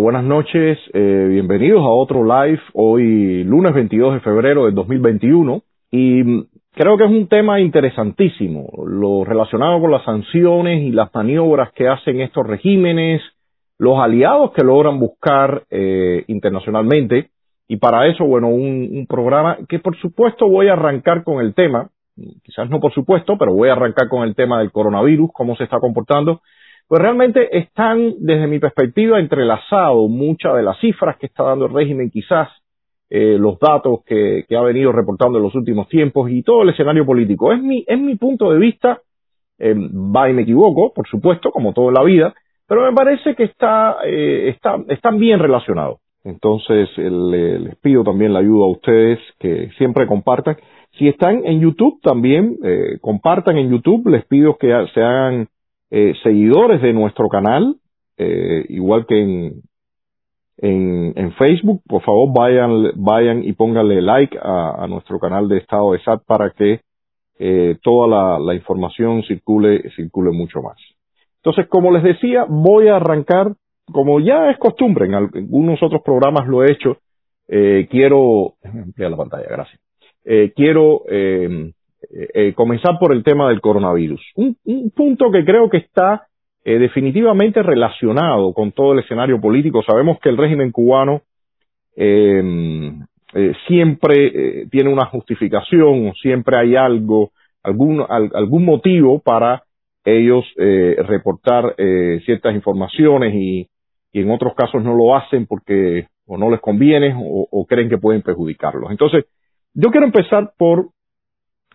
Buenas noches. Eh, bienvenidos a otro live hoy lunes 22 de febrero del 2021 y creo que es un tema interesantísimo, lo relacionado con las sanciones y las maniobras que hacen estos regímenes, los aliados que logran buscar eh, internacionalmente y para eso, bueno, un, un programa que por supuesto voy a arrancar con el tema, quizás no por supuesto, pero voy a arrancar con el tema del coronavirus, cómo se está comportando pues realmente están, desde mi perspectiva, entrelazados muchas de las cifras que está dando el régimen, quizás eh, los datos que, ha venido reportando en los últimos tiempos y todo el escenario político. Es mi, es mi punto de vista, eh, va y me equivoco, por supuesto, como todo en la vida, pero me parece que está, eh, está, están bien relacionados. Entonces, les pido también la ayuda a ustedes que siempre compartan. Si están en YouTube también, compartan en YouTube, les pido que se hagan eh, seguidores de nuestro canal, eh, igual que en, en, Facebook, por favor vayan, vayan y pónganle like a, nuestro canal de estado de SAT para que eh, toda la, información circule, circule mucho más. Entonces, como les decía, voy a arrancar, como ya es costumbre, en algunos otros programas lo he hecho, quiero, ampliar la pantalla, gracias. quiero eh, eh, comenzar por el tema del coronavirus. Un, punto que creo que está eh, definitivamente relacionado con todo el escenario político. Sabemos que el régimen cubano siempre tiene una justificación, siempre hay algo, algún, algún motivo para ellos reportar ciertas informaciones y, en otros casos no lo hacen porque o no les conviene o creen que pueden perjudicarlos. Entonces, yo quiero empezar por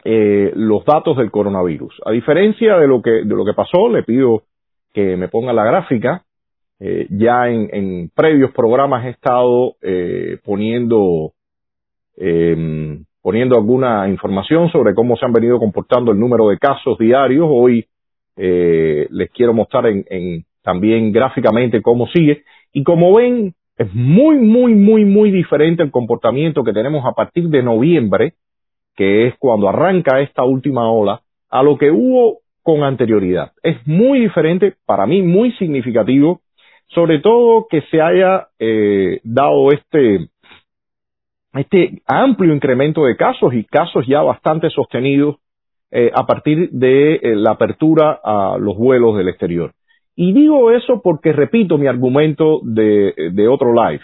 eh, los datos del coronavirus. A diferencia de lo que, de lo que pasó, le pido que me ponga la gráfica. Eh, ya en, previos programas he estado eh, poniendo, em, poniendo alguna información sobre cómo se han venido comportando el número de casos diarios. Hoy les quiero mostrar en, en, también gráficamente cómo sigue. Y como ven, es muy, muy, muy, muy diferente el comportamiento que tenemos a partir de noviembre que es cuando arranca esta última ola, a lo que hubo con anterioridad. Es muy diferente, para mí muy significativo, sobre todo que se haya eh, dado este, este amplio incremento de casos y casos ya bastante sostenidos eh, a partir de eh, la apertura a los vuelos del exterior. Y digo eso porque repito mi argumento de, de otro live.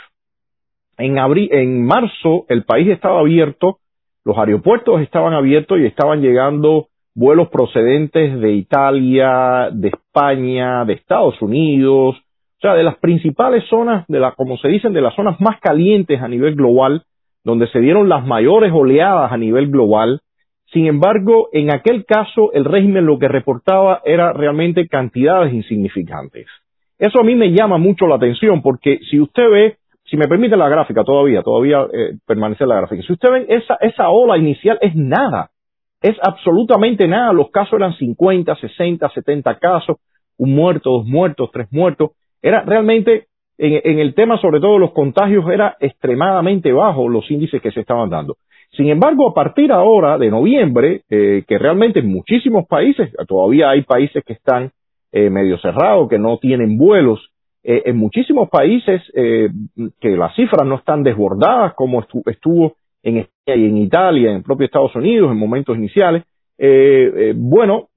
En, abril, en marzo el país estaba abierto los aeropuertos estaban abiertos y estaban llegando vuelos procedentes de Italia, de España, de Estados Unidos, o sea, de las principales zonas, de la, como se dicen, de las zonas más calientes a nivel global, donde se dieron las mayores oleadas a nivel global. Sin embargo, en aquel caso, el régimen lo que reportaba era realmente cantidades insignificantes. Eso a mí me llama mucho la atención porque si usted ve si me permite la gráfica todavía, todavía eh, permanece la gráfica. Si usted ven esa, esa ola inicial es nada, es absolutamente nada. Los casos eran 50, 60, 70 casos, un muerto, dos muertos, tres muertos. Era realmente, en, el tema sobre todo de los contagios, era extremadamente bajo los índices que se estaban dando. Sin embargo, a partir ahora de noviembre, eh, que realmente en muchísimos países, todavía hay países que están eh, medio cerrados, que no tienen vuelos, eh, en muchísimos países eh, que las cifras no están desbordadas como estuvo en España y en Italia, en el propio Estados Unidos en momentos iniciales. Eh, bueno,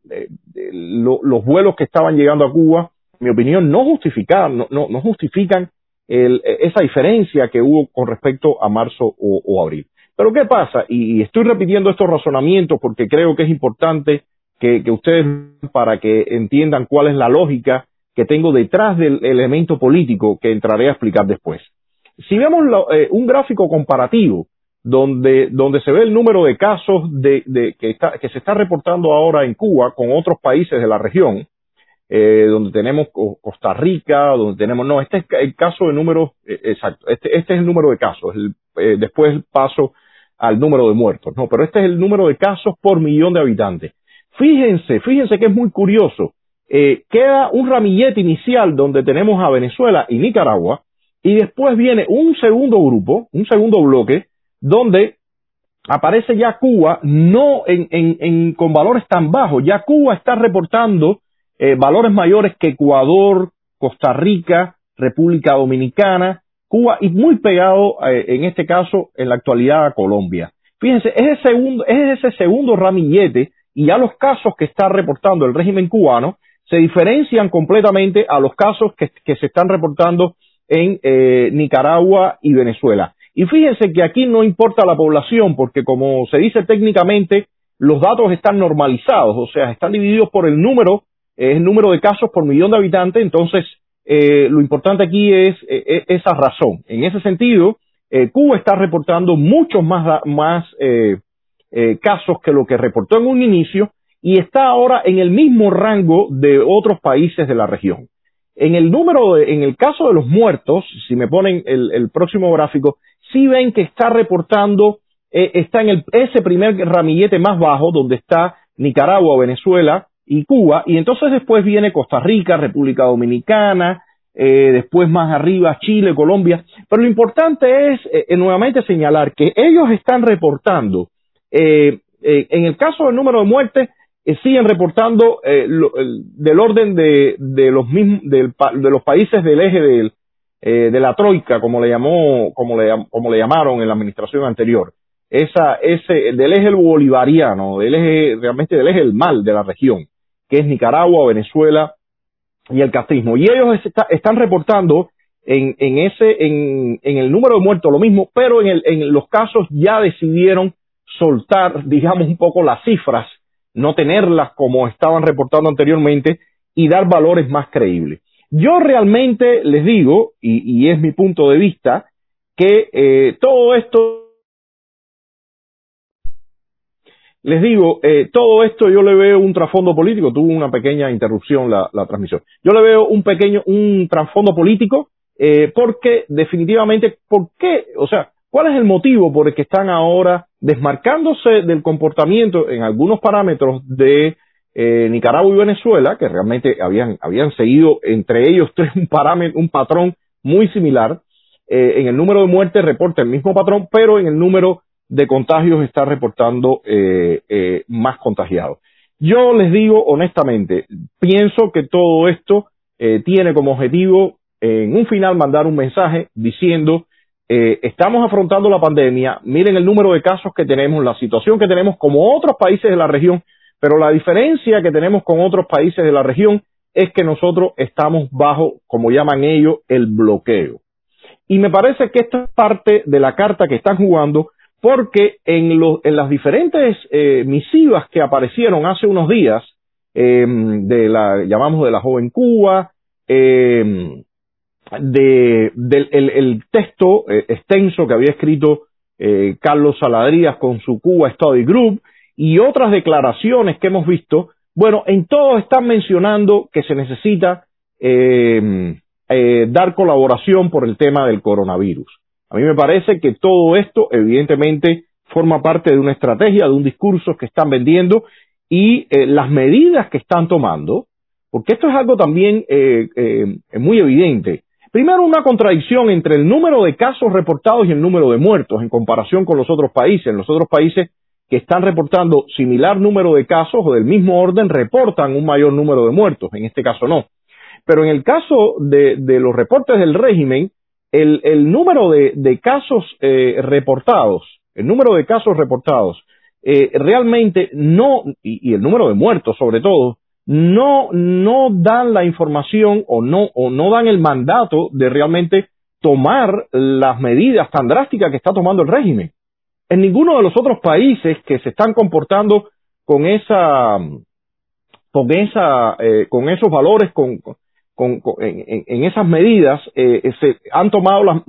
los vuelos que estaban llegando a Cuba, en mi opinión, no justifican, no, no, justifican esa diferencia que hubo con respecto a marzo o, abril. Pero ¿qué pasa? Y, estoy repitiendo estos razonamientos porque creo que es importante que ustedes, para que entiendan cuál es la lógica que tengo detrás del elemento político que entraré a explicar después. Si vemos eh, un gráfico comparativo donde, donde se ve el número de casos de, de que, está, que se está reportando ahora en Cuba con otros países de la región, eh, donde tenemos Costa Rica, donde tenemos, no, este es el caso de números, eh, exacto, este, este es el número de casos, el, después paso al número de muertos, no, pero este es el número de casos por millón de habitantes. Fíjense, fíjense que es muy curioso eh, queda un ramillete inicial donde tenemos a Venezuela y Nicaragua, y después viene un segundo grupo, un segundo bloque, donde aparece ya Cuba, no en, en, con valores tan bajos, ya Cuba está reportando eh, valores mayores que Ecuador, Costa Rica República Dominicana, Cuba y muy pegado eh, en este caso en la actualidad a Colombia. Fíjense, es, segundo, es ese segundo ramillete y ya los casos que está reportando el régimen cubano se diferencian completamente a los casos que, se están reportando en eh, Nicaragua y Venezuela. Y fíjense que aquí no importa la población, porque como se dice técnicamente, los datos están normalizados, o sea, están divididos por el número, el número de casos por millón de habitantes, entonces eh, lo importante aquí es eh, esa razón. En ese sentido, Cuba está reportando muchos más casos que lo que reportó en un inicio, y está ahora en el mismo rango de otros países de la región. En el número, en el caso de los muertos, si me ponen el, próximo gráfico, sí ven que está reportando, eh, está en el, ese primer ramillete más bajo, donde está Nicaragua, Venezuela y Cuba, y entonces después viene Costa Rica, República Dominicana, eh, después más arriba Chile, Colombia, pero lo importante es eh, nuevamente señalar que ellos están reportando, en el caso del número de muertes, eh, siguen reportando eh, del orden de, de los mismos de los países del eje del, eh, de la troika como le llamó como le como le llamaron en la administración anterior. Esa ese del eje bolivariano del eje realmente del eje del mal de la región que es Nicaragua Venezuela y el castrismo. Y ellos están reportando en, en ese en, en el número de muertos lo mismo pero en, el, en los casos ya decidieron soltar digamos un poco las cifras no tenerlas como estaban reportando anteriormente y dar valores más creíbles. Yo realmente les digo, y, es mi punto de vista, que eh, todo esto, les digo, eh, todo esto yo le veo un trasfondo político, tuvo una pequeña interrupción la, transmisión, yo le veo un pequeño, un trasfondo político, eh, porque definitivamente, ¿por qué? O sea, ¿cuál es el motivo por el que están ahora desmarcándose del comportamiento en algunos parámetros de eh, Nicaragua y Venezuela, que realmente habían, habían seguido entre ellos tres un, parámetro, un patrón muy similar, eh, en el número de muertes reporta el mismo patrón, pero en el número de contagios está reportando eh, más contagiados. Yo les digo honestamente, pienso que todo esto tiene como objetivo en un final mandar un mensaje diciendo eh, estamos afrontando la pandemia, miren el número de casos que tenemos, la situación que tenemos como otros países de la región, pero la diferencia que tenemos con otros países de la región es que nosotros estamos bajo, como llaman ellos, el bloqueo. Y me parece que esta es parte de la carta que están jugando porque en, las diferentes eh, misivas que aparecieron hace unos días, eh, de la, llamamos de la joven Cuba, de, del el, texto eh, extenso que había escrito eh, Carlos Saladrías con su Cuba Study Group y otras declaraciones que hemos visto, bueno, en todos están mencionando que se necesita em, eh, dar colaboración por el tema del coronavirus. A mí me parece que todo esto, evidentemente, forma parte de una estrategia, de un discurso que están vendiendo y las medidas que están tomando, porque esto es algo también muy evidente. Primero, una contradicción entre el número de casos reportados y el número de muertos en comparación con los otros países. Los otros países que están reportando similar número de casos o del mismo orden reportan un mayor número de muertos. En este caso no. Pero en el caso de, los reportes del régimen, el, número de, casos eh, reportados, el número de casos reportados, eh, realmente no, y, el número de muertos sobre todo, no, no dan la información o no, o no dan el mandato de realmente tomar las medidas tan drásticas que está tomando el régimen. En ninguno de los otros países que se están comportando con esa, con esa, eh, con esos valores, con, con, en, esas medidas, eh, se han tomado las,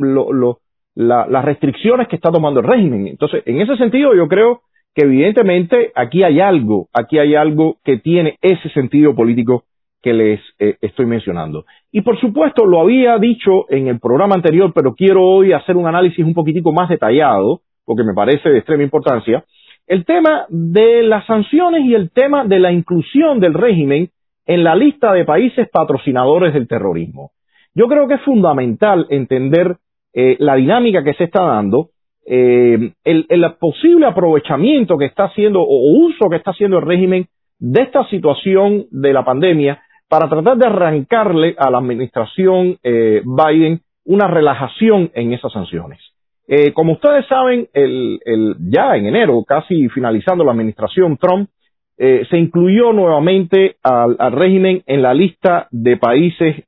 las restricciones que está tomando el régimen. Entonces, en ese sentido, yo creo que evidentemente aquí hay algo, aquí hay algo que tiene ese sentido político que les eh, estoy mencionando. Y por supuesto, lo había dicho en el programa anterior, pero quiero hoy hacer un análisis un poquitico más detallado, porque me parece de extrema importancia, el tema de las sanciones y el tema de la inclusión del régimen en la lista de países patrocinadores del terrorismo. Yo creo que es fundamental entender eh, la dinámica que se está dando eh, el, posible aprovechamiento que está haciendo o uso que está haciendo el régimen de esta situación de la pandemia para tratar de arrancarle a la administración eh, Biden una relajación en esas sanciones. Eh, como ustedes saben, ya en enero, casi finalizando la administración Trump, se incluyó nuevamente al, régimen en la lista de países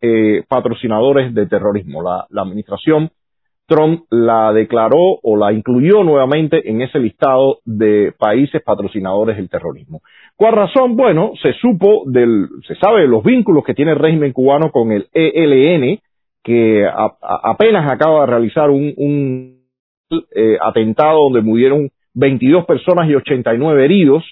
patrocinadores de terrorismo. La, administración Trump la declaró o la incluyó nuevamente en ese listado de países patrocinadores del terrorismo. ¿Cuál razón? Bueno, se supo del, se sabe de los vínculos que tiene el régimen cubano con el ELN, que a, apenas acaba de realizar un, un eh, atentado donde murieron 22 personas y 89 heridos.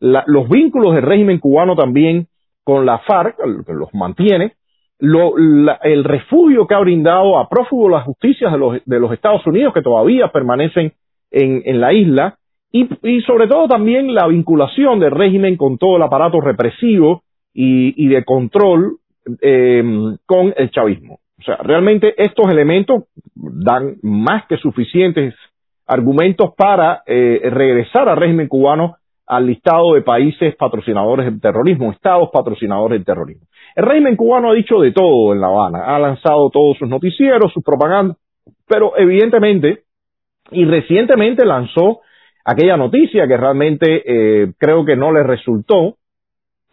La, los vínculos del régimen cubano también con la FARC, los mantiene, lo, la, el refugio que ha brindado a prófugos de la justicia de los, de los Estados Unidos que todavía permanecen en, en la isla y, y, sobre todo también la vinculación del régimen con todo el aparato represivo y, y de control eh, con el chavismo. O sea, realmente estos elementos dan más que suficientes argumentos para eh, regresar al régimen cubano al listado de países patrocinadores del terrorismo, estados patrocinadores del terrorismo. El régimen cubano ha dicho de todo en La Habana, ha lanzado todos sus noticieros, sus propagandas, pero evidentemente, y recientemente lanzó aquella noticia que realmente eh, creo que no le resultó,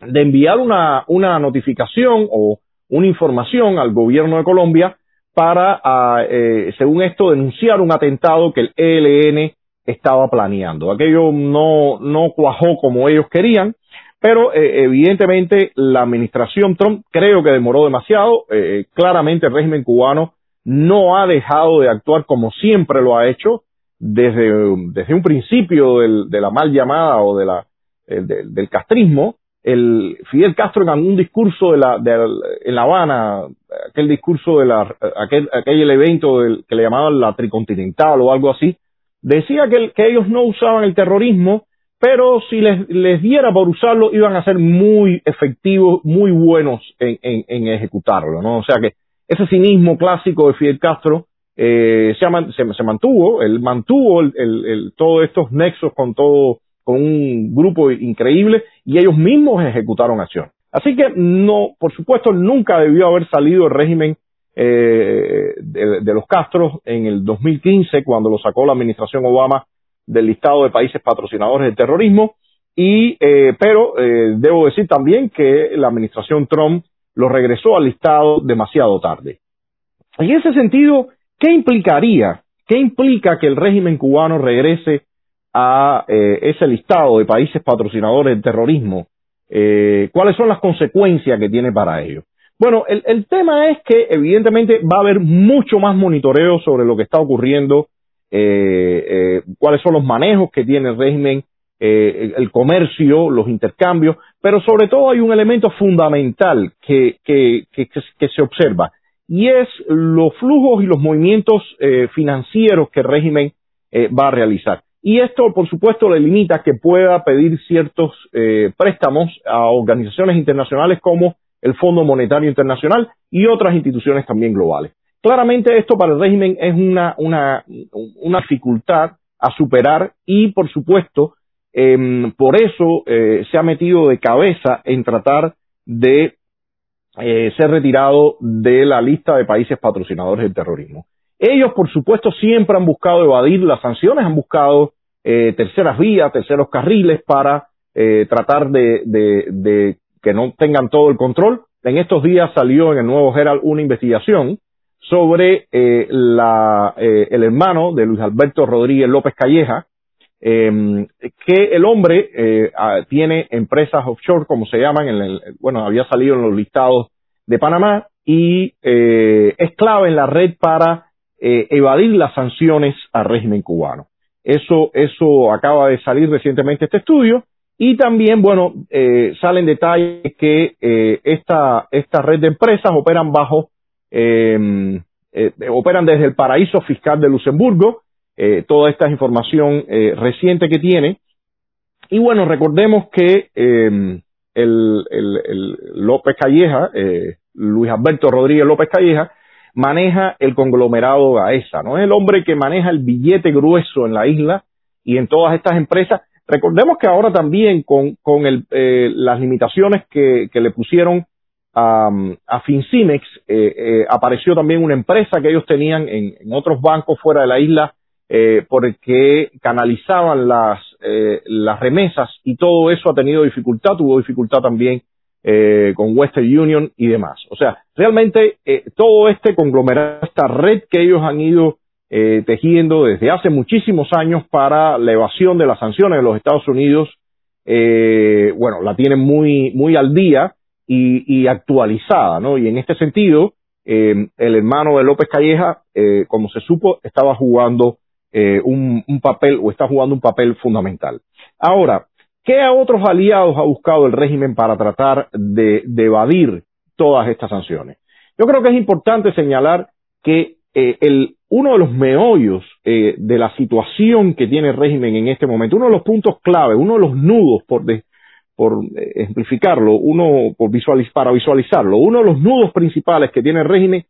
de enviar una, una notificación o una información al gobierno de Colombia para, uh, eh, según esto, denunciar un atentado que el ELN estaba planeando. Aquello no, no cuajó como ellos querían, pero eh, evidentemente la administración Trump creo que demoró demasiado. Eh, claramente el régimen cubano no ha dejado de actuar como siempre lo ha hecho desde, desde un principio del, de la mal llamada o de la, el, del, del castrismo el Fidel Castro en algún discurso de la, de, en La Habana, aquel discurso de la, aquel, aquel evento del, que le llamaban la tricontinental o algo así, decía que, que ellos no usaban el terrorismo, pero si les, les diera por usarlo iban a ser muy efectivos, muy buenos en, en, en ejecutarlo, ¿no? O sea que ese cinismo clásico de Fidel Castro eh, se, se, se, mantuvo, él mantuvo el, el, el, todos estos nexos con todo con un grupo increíble y ellos mismos ejecutaron acción. Así que no, por supuesto, nunca debió haber salido el régimen eh, de, los Castros en el 2015 cuando lo sacó la administración Obama del listado de países patrocinadores del terrorismo. Y, eh, pero eh, debo decir también que la administración Trump lo regresó al listado demasiado tarde. En ese sentido, ¿qué implicaría? ¿Qué implica que el régimen cubano regrese a eh, ese listado de países patrocinadores del terrorismo, ¿cuáles son las consecuencias que tiene para ello? Bueno, el, el, tema es que evidentemente va a haber mucho más monitoreo sobre lo que está ocurriendo, eh, eh cuáles son los manejos que tiene el régimen, eh, el comercio, los intercambios, pero sobre todo hay un elemento fundamental que, que, que, que se observa y es los flujos y los movimientos financieros que el régimen va a realizar. Y esto, por supuesto, le limita que pueda pedir ciertos préstamos a organizaciones internacionales como el Fondo Monetario Internacional y otras instituciones también globales. Claramente esto para el régimen es una, una, una dificultad a superar y, por supuesto, eh, por eso eh, se ha metido de cabeza en tratar de eh, ser retirado de la lista de países patrocinadores del terrorismo. Ellos, por supuesto, siempre han buscado evadir las sanciones, han buscado eh, terceras vías, terceros carriles para eh, tratar de, de, de, que no tengan todo el control. En estos días salió en el Nuevo Herald una investigación sobre eh, la, eh, el hermano de Luis Alberto Rodríguez López Calleja, eh, que el hombre eh, tiene empresas offshore, como se llaman, en el, bueno, había salido en los listados de Panamá y es clave en la red para eh, evadir las sanciones al régimen cubano. Eso, eso acaba de salir recientemente este estudio y también, bueno, eh, salen detalles que eh, esta, esta red de empresas operan bajo, eh, eh, operan desde el paraíso fiscal de Luxemburgo, eh, toda esta información eh, reciente que tiene. Y bueno, recordemos que el, López Calleja, Luis Alberto Rodríguez López Calleja, maneja el conglomerado Gaesa, ¿no? Es el hombre que maneja el billete grueso en la isla y en todas estas empresas. Recordemos que ahora también con, con el, eh, las limitaciones que, que le pusieron a, a Fincimex, apareció también una empresa que ellos tenían en, otros bancos fuera de la isla porque canalizaban las, las remesas y todo eso ha tenido dificultad, tuvo dificultad también eh, con Western Union y demás. O sea, realmente eh, todo este conglomerado, esta red que ellos han ido eh, tejiendo desde hace muchísimos años para la evasión de las sanciones de los Estados Unidos, bueno, la tienen muy, muy al día y, actualizada, ¿no? Y en este sentido, el hermano de López Calleja, como se supo, estaba jugando un, un papel o está jugando un papel fundamental. Ahora, ¿Qué otros aliados ha buscado el régimen para tratar de, evadir todas estas sanciones? Yo creo que es importante señalar que eh, el, uno de los meollos eh, de la situación que tiene el régimen en este momento, uno de los puntos clave, uno de los nudos, por, por eh, ejemplificarlo, uno por para visualizarlo, uno de los nudos principales que tiene el régimen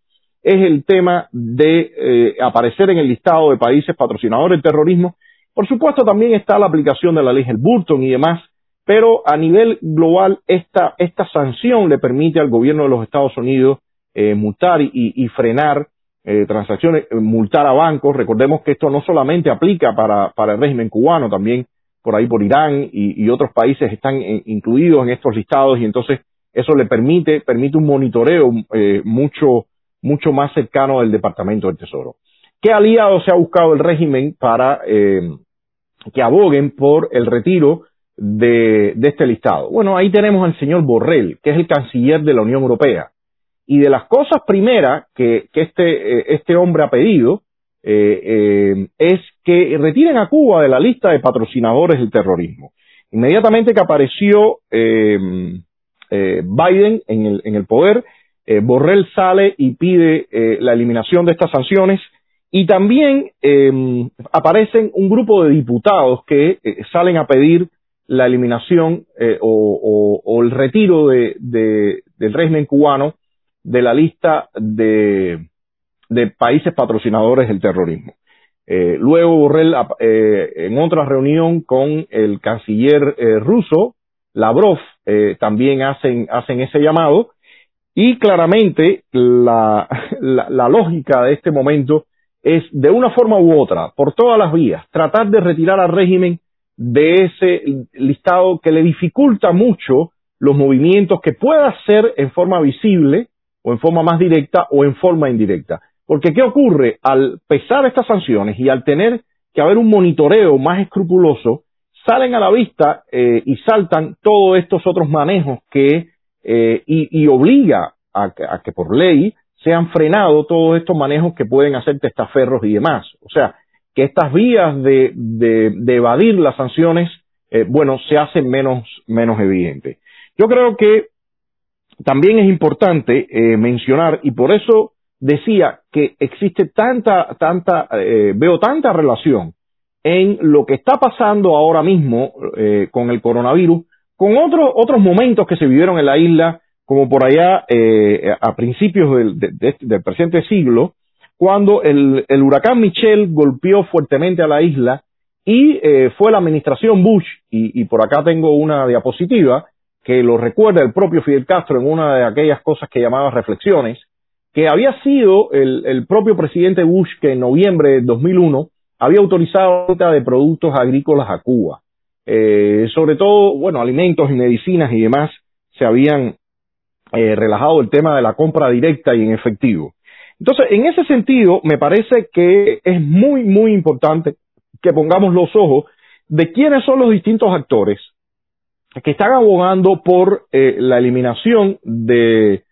es el tema de aparecer en el listado de países patrocinadores del terrorismo. Por supuesto, también está la aplicación de la ley el Burton y demás, pero a nivel global esta, esta sanción le permite al gobierno de los Estados Unidos eh, multar y, frenar eh, transacciones, eh, multar a bancos. Recordemos que esto no solamente aplica para, para el régimen cubano, también por ahí por Irán y, otros países están incluidos en estos listados y entonces eso le permite, permite un monitoreo mucho, mucho más cercano del Departamento del Tesoro. ¿Qué aliados se ha buscado el régimen para que aboguen por el retiro de, este listado. Bueno, ahí tenemos al señor Borrell, que es el canciller de la Unión Europea. Y de las cosas primeras que, este, eh, este, hombre ha pedido eh, eh, es que retiren a Cuba de la lista de patrocinadores del terrorismo. Inmediatamente que apareció Biden en el, en el poder, Borrell sale y pide la eliminación de estas sanciones y también eh, aparecen un grupo de diputados que eh, salen a pedir la eliminación eh, o, el retiro de, del régimen cubano de la lista de, países patrocinadores del terrorismo. luego Borrell, en otra reunión con el canciller ruso, Lavrov, también hacen, hacen ese llamado y claramente la, la lógica de este momento es de una forma u otra, por todas las vías, tratar de retirar al régimen de ese listado que le dificulta mucho los movimientos que pueda hacer en forma visible o en forma más directa o en forma indirecta. Porque ¿qué ocurre? Al pesar estas sanciones y al tener que haber un monitoreo más escrupuloso, salen a la vista eh, y saltan todos estos otros manejos que eh, y, obliga a que por ley se han frenado todos estos manejos que pueden hacer testaferros y demás. O sea, que estas vías de, de, evadir las sanciones, eh, bueno, se hacen menos, menos evidentes. Yo creo que también es importante eh, mencionar, y por eso decía que existe tanta, tanta, eh, veo tanta relación en lo que está pasando ahora mismo con el coronavirus, con otros otros momentos que se vivieron en la isla como por allá eh, a principios del, presente siglo, cuando el, huracán Michelle golpeó fuertemente a la isla y eh, fue la administración Bush, y, por acá tengo una diapositiva que lo recuerda el propio Fidel Castro en una de aquellas cosas que llamaba reflexiones, que había sido el, propio presidente Bush que en noviembre de 2001 había autorizado la venta de productos agrícolas a Cuba. Eh, sobre todo, bueno, alimentos y medicinas y demás se habían eh, relajado el tema de la compra directa y en efectivo. Entonces, en ese sentido, me parece que es muy, muy importante que pongamos los ojos de quiénes son los distintos actores que están abogando por eh, la eliminación de,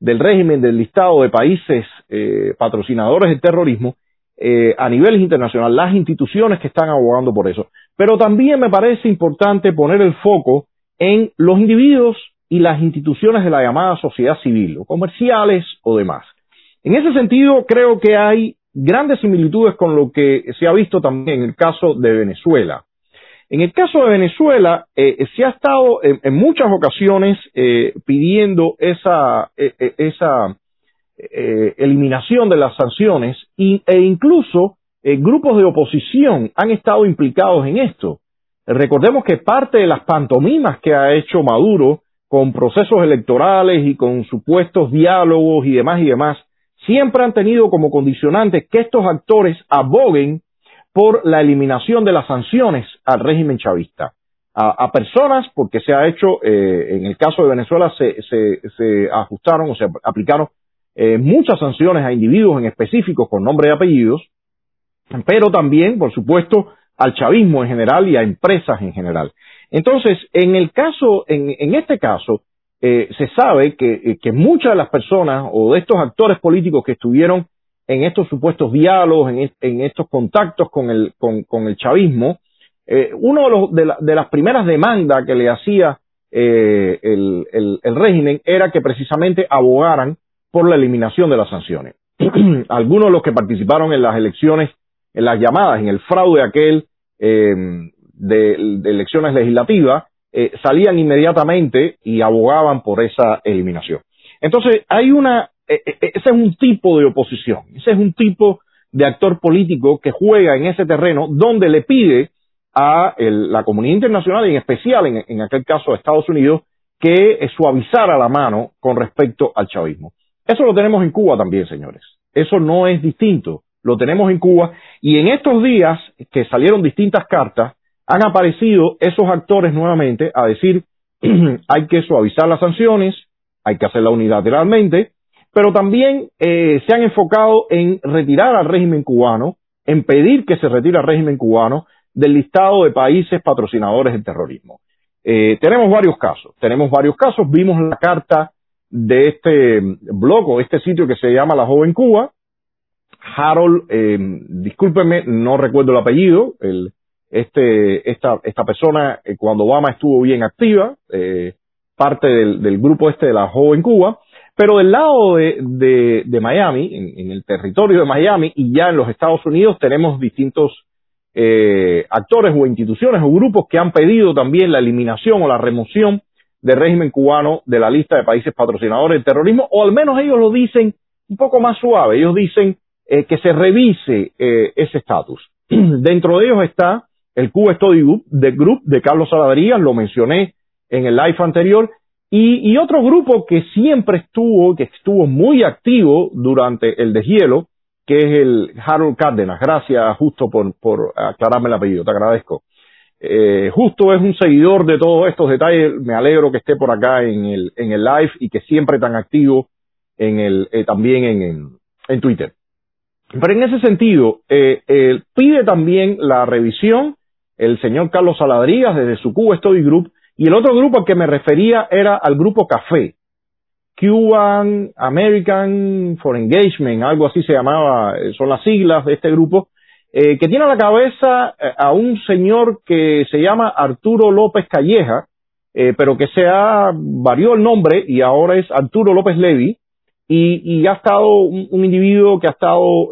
del régimen del listado de países eh, patrocinadores del terrorismo a nivel internacional, las instituciones que están abogando por eso. Pero también me parece importante poner el foco en los individuos y las instituciones de la llamada sociedad civil, o comerciales o demás. En ese sentido, creo que hay grandes similitudes con lo que se ha visto también en el caso de Venezuela. En el caso de Venezuela, eh, se ha estado en, muchas ocasiones eh, pidiendo esa, eh, esa eliminación de las sanciones e incluso grupos de oposición han estado implicados en esto. Recordemos que parte de las pantomimas que ha hecho Maduro con procesos electorales y con supuestos diálogos y demás y demás, siempre han tenido como condicionante que estos actores aboguen por la eliminación de las sanciones al régimen chavista. A, personas, porque se ha hecho, eh, en el caso de Venezuela, se, ajustaron o se aplicaron eh, muchas sanciones a individuos en específicos con nombre y apellidos, pero también, por supuesto, al chavismo en general y a empresas en general. Entonces, en el caso, en, este caso, eh, se sabe que, muchas de las personas o de estos actores políticos que estuvieron en estos supuestos diálogos, en, estos contactos con el, con, el chavismo, eh, uno de, de, las primeras demandas que le hacía eh, el, régimen era que precisamente abogaran por la eliminación de las sanciones. Algunos de los que participaron en las elecciones, en las llamadas, en el fraude aquel eh, de, elecciones legislativas, eh, salían inmediatamente y abogaban por esa eliminación. Entonces, hay una, ese es un tipo de oposición, ese es un tipo de actor político que juega en ese terreno donde le pide a la comunidad internacional y en especial en, aquel caso a Estados Unidos que suavizara la mano con respecto al chavismo. Eso lo tenemos en Cuba también, señores. Eso no es distinto. Lo tenemos en Cuba y en estos días que salieron distintas cartas, han aparecido esos actores nuevamente a decir hay que suavizar las sanciones, hay que hacerla unilateralmente, pero también eh, se han enfocado en retirar al régimen cubano, en pedir que se retire al régimen cubano del listado de países patrocinadores del terrorismo. Eh, tenemos varios casos, tenemos varios casos, vimos la carta de este blog o este sitio que se llama La Joven Cuba, Harold, eh, discúlpeme, no recuerdo el apellido, el, este, esta, esta persona eh, cuando Obama estuvo bien activa, eh, parte del, grupo este de la joven Cuba, pero del lado de, de, Miami, en, el territorio de Miami y ya en los Estados Unidos tenemos distintos eh, actores o instituciones o grupos que han pedido también la eliminación o la remoción del régimen cubano de la lista de países patrocinadores del terrorismo, o al menos ellos lo dicen un poco más suave, ellos dicen que se revise ese estatus. Dentro de ellos está el Cuba Study Group de, Group de Carlos Saladrías, lo mencioné en el live anterior, y, otro grupo que siempre estuvo, que estuvo muy activo durante el deshielo, que es el Harold Cárdenas. Gracias, Justo, por, por aclararme el apellido, te agradezco. Eh, Justo es un seguidor de todos estos detalles, me alegro que esté por acá en el, en el live y que siempre tan activo en el, eh, también en, en, Twitter. Pero en ese sentido, eh, pide también la revisión el señor Carlos Saladrías desde su Cuba Study Group, y el otro grupo al que me refería era al grupo Café, Cuban American for Engagement, algo así se llamaba, eh, son las siglas de este grupo, eh, que tiene a la cabeza eh, a un señor que se llama Arturo López Calleja, pero que se ha varió el nombre y ahora es Arturo López Levy, y, ha estado un, individuo que ha estado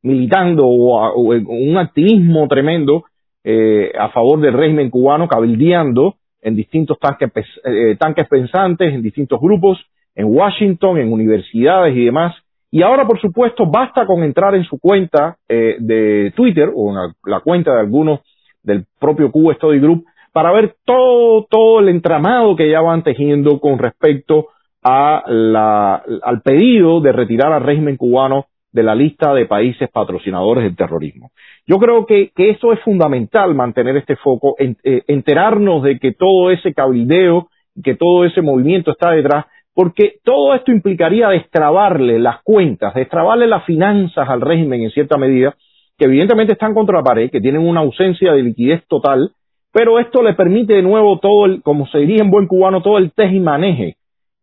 militando o, un activismo tremendo eh, a favor del régimen cubano, cabildeando en distintos tanques, eh, tanques pensantes, en distintos grupos, en Washington, en universidades y demás. Y ahora, por supuesto, basta con entrar en su cuenta eh, de Twitter o en la, cuenta de algunos del propio Cuba Study Group para ver todo, todo el entramado que ya van tejiendo con respecto a la, al pedido de retirar al régimen cubano de la lista de países patrocinadores del terrorismo. Yo creo que, que eso es fundamental, mantener este foco, eh, enterarnos de que todo ese cabildeo, que todo ese movimiento está detrás, porque todo esto implicaría destrabarle las cuentas, destrabarle las finanzas al régimen en cierta medida, que evidentemente están contra la pared, que tienen una ausencia de liquidez total, pero esto le permite de nuevo todo el, como se diría en buen cubano, todo el tej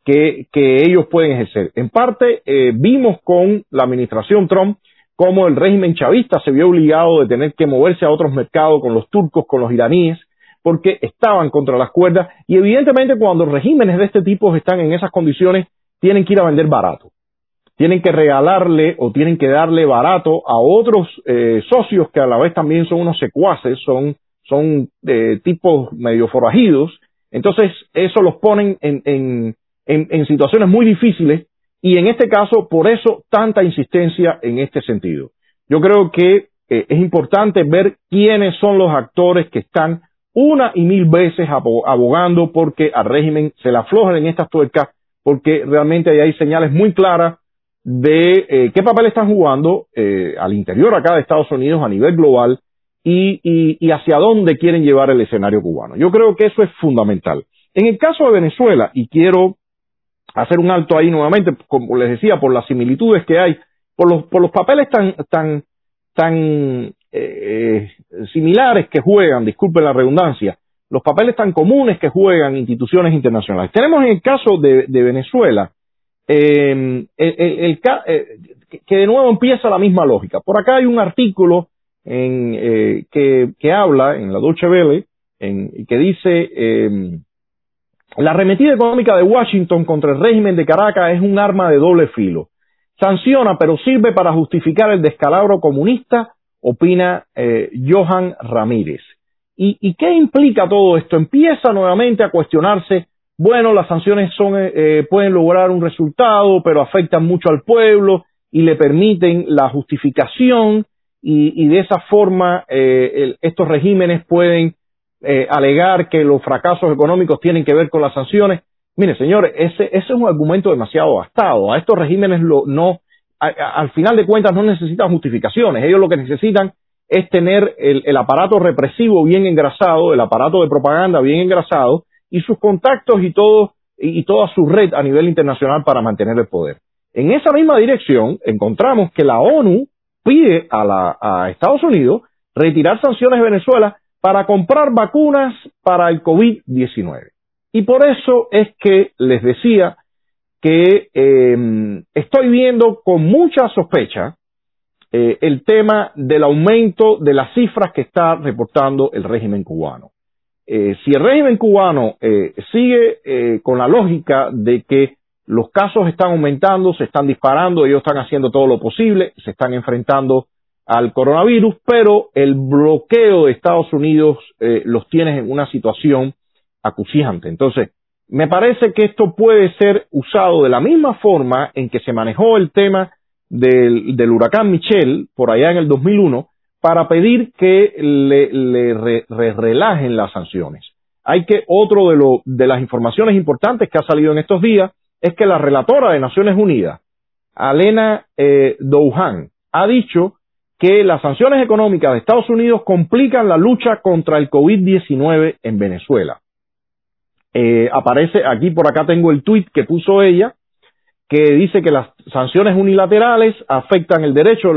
que, ellos pueden ejercer. En parte, eh, vimos con la administración Trump cómo el régimen chavista se vio obligado de tener que moverse a otros mercados con los turcos, con los iraníes, porque estaban contra las cuerdas y evidentemente cuando regímenes de este tipo están en esas condiciones, tienen que ir a vender barato. Tienen que regalarle o tienen que darle barato a otros eh, socios que a la vez también son unos secuaces, son, son eh, tipos medio forajidos. Entonces, eso los ponen en, en, situaciones muy difíciles y en este caso, por eso, tanta insistencia en este sentido. Yo creo que eh, es importante ver quiénes son los actores que están una y mil veces abogando porque al régimen se le aflojen en estas tuercas, porque realmente ahí hay señales muy claras de eh, qué papel están jugando eh, al interior acá de Estados Unidos a nivel global y, y, hacia dónde quieren llevar el escenario cubano. Yo creo que eso es fundamental. En el caso de Venezuela, y quiero hacer un alto ahí nuevamente, como les decía, por las similitudes que hay, por los, por los papeles tan, tan, tan eh, similares que juegan, disculpen la redundancia, los papeles tan comunes que juegan instituciones internacionales. Tenemos en el caso de, Venezuela, eh, el, eh, que de nuevo empieza la misma lógica. Por acá hay un artículo en, eh, que, que, habla en la Deutsche Welle, en, que dice eh, la arremetida económica de Washington contra el régimen de Caracas es un arma de doble filo. Sanciona, pero sirve para justificar el descalabro comunista, opina eh, Johan Ramírez. ¿Y, ¿Y, qué implica todo esto? Empieza nuevamente a cuestionarse, bueno, las sanciones son, eh, pueden lograr un resultado, pero afectan mucho al pueblo y le permiten la justificación y, de esa forma eh, estos regímenes pueden eh, alegar que los fracasos económicos tienen que ver con las sanciones. Mire, señores, ese, ese es un argumento demasiado gastado. A estos regímenes lo, no, al final de cuentas no necesitan justificaciones. Ellos lo que necesitan es tener el, aparato represivo bien engrasado, el aparato de propaganda bien engrasado y sus contactos y todo y toda su red a nivel internacional para mantener el poder. En esa misma dirección encontramos que la ONU pide a, la, a Estados Unidos retirar sanciones de Venezuela para comprar vacunas para el COVID-19. Y por eso es que les decía que eh, estoy viendo con mucha sospecha eh, el tema del aumento de las cifras que está reportando el régimen cubano. Eh, si el régimen cubano sigue con la lógica de que los casos están aumentando, se están disparando, ellos están haciendo todo lo posible, se están enfrentando al coronavirus, pero el bloqueo de Estados Unidos eh, los tiene en una situación acuciante. Entonces, me parece que esto puede ser usado de la misma forma en que se manejó el tema del, huracán Michelle por allá en el 2001 para pedir que le, relajen las sanciones. Hay que, otro de, lo, de las informaciones importantes que ha salido en estos días, es que la relatora de Naciones Unidas, Alena eh, Douhan, ha dicho que las sanciones económicas de Estados Unidos complican la lucha contra el COVID-19 en Venezuela. Eh, aparece aquí por acá tengo el tuit que puso ella que dice que las sanciones unilaterales afectan el derecho